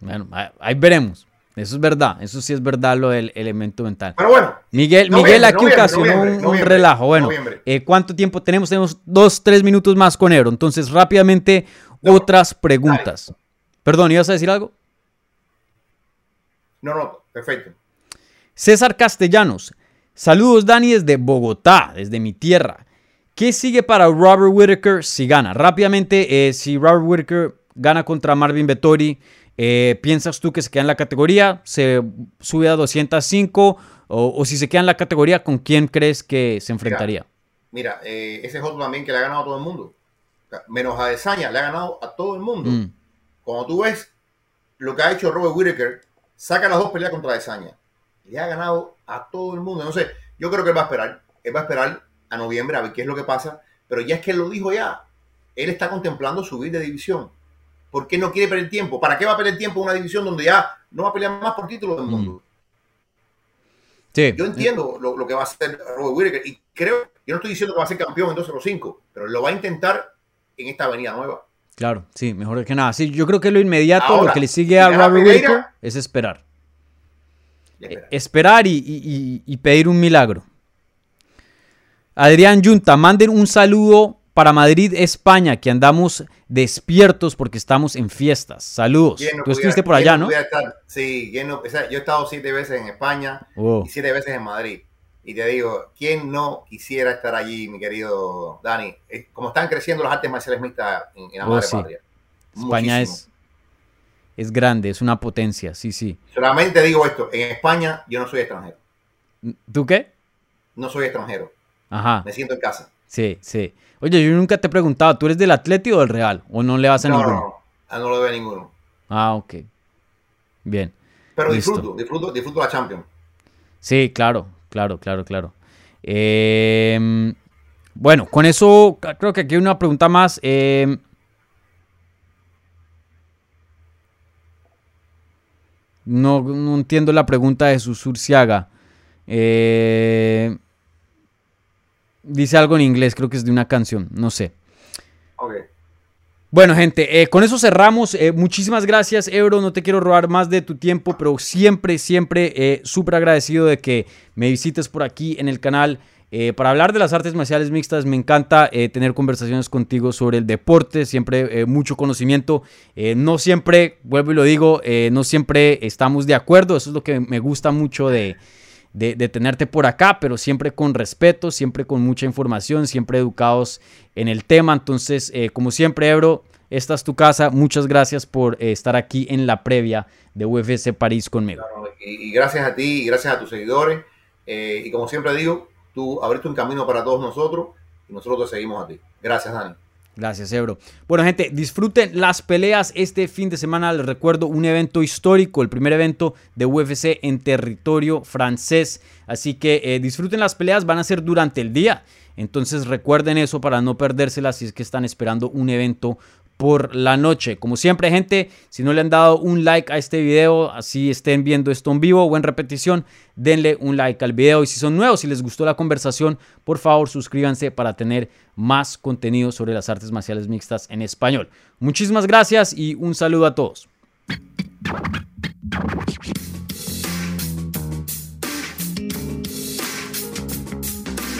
Bueno, ahí- veremos. Eso es verdad. Eso sí es verdad lo del elemento mental. Pero bueno, Miguel, Miguel aquí ocasionó un- relajo. Bueno, eh, ¿cuánto tiempo tenemos? Tenemos dos, tres minutos más con Ebro. Entonces, rápidamente, No. otras preguntas. Perdón, ¿ibas a decir algo? No, no, perfecto. César Castellanos. Saludos, Dani, desde Bogotá, desde mi tierra. ¿Qué sigue para Robert Whittaker si gana? Rápidamente, eh, si Robert Whittaker gana contra Marvin Vettori, eh, ¿piensas tú que se queda en la categoría? ¿Se sube a 205? O, si se queda en la categoría, ¿con quién crees que se enfrentaría? Mira, eh, ese es otro también que le ha ganado a todo el mundo. Menos a Desaña, le ha ganado a todo el mundo. Mm. Cuando tú ves lo que ha hecho Robert Whittaker, saca las dos peleas contra Desaña. Le ha ganado a todo el mundo. Entonces, yo creo que él va a esperar. Él va a esperar a noviembre a ver qué es lo que pasa. Pero ya es que él lo dijo ya. Él está contemplando subir de división. ¿Por qué no quiere perder tiempo? ¿Para qué va a perder tiempo en una división donde ya no va a pelear más por título del mundo? Sí. Yo entiendo lo, que va a hacer Robert Whittaker y creo, yo no estoy diciendo que va a ser campeón en 2 los 5, pero lo va a intentar en esta avenida nueva. Claro, sí, mejor que nada. Sí, yo creo que lo inmediato, lo que le sigue a Robert Whittaker es esperar. Esperar, y pedir un milagro. Adrián Yunta, manden un saludo para Madrid, España, que andamos despiertos porque estamos en fiestas. Saludos. Tú estuviste por allá, ¿no? sí, yo he estado siete veces en España oh. y siete veces en Madrid. Y te digo, ¿quién no quisiera estar allí, mi querido Dani? Como están creciendo las artes marciales mixtas en, la oh, madre patria. España es, es grande, es una potencia, sí, sí. Solamente digo esto, en España yo no soy extranjero. ¿Tú qué? No soy extranjero. Ajá. Me siento en casa. Sí, sí. Oye, yo nunca te he preguntado, ¿tú eres del Atlético o del Real? ¿O no le vas a ninguno? No, no, no lo veo a ninguno. Ah, ok. Bien. Pero disfruto, disfruto, disfruto la Champions. Sí, claro, claro, claro, claro. Em, bueno, con eso creo que aquí hay una pregunta más. Em, no, no, entiendo la pregunta de Susurciaga. Eh, Dice algo en inglés, creo que es de una canción, no sé. Bueno, gente, eh, con eso cerramos. Eh, muchísimas gracias, Ebro. No te quiero robar más de tu tiempo, pero siempre, siempre eh, súper agradecido de que me visites por aquí en el canal. Para hablar de las artes marciales mixtas, me encanta tener conversaciones contigo sobre el deporte, siempre mucho conocimiento. no siempre, vuelvo y lo digo, no siempre estamos de acuerdo. Eso es lo que me gusta mucho de, de, tenerte por acá, pero siempre con respeto, siempre con mucha información, siempre educados en el tema. Entonces, eh, como siempre, Ebro, esta es tu casa. Muchas gracias por eh, estar aquí en la previa de UFC París conmigo. y, gracias a ti y gracias a tus seguidores. Eh, y como siempre digo, tú abriste un camino para todos nosotros y nosotros te seguimos a ti. Gracias, Dani. Gracias, Ebro. Bueno, gente, disfruten las peleas este fin de semana. Les recuerdo un evento histórico, el primer evento de UFC en territorio francés. Así que eh, disfruten las peleas, van a ser durante el día. Entonces recuerden eso para no perdérselas si es que están esperando un evento por la noche. Como siempre, gente, si no le han dado un like a este video, así estén viendo esto en vivo o en repetición, denle un like al video. Y si son nuevos, si les gustó la conversación, por favor suscríbanse para tener más contenido sobre las artes marciales mixtas en español. Muchísimas gracias y un saludo a todos.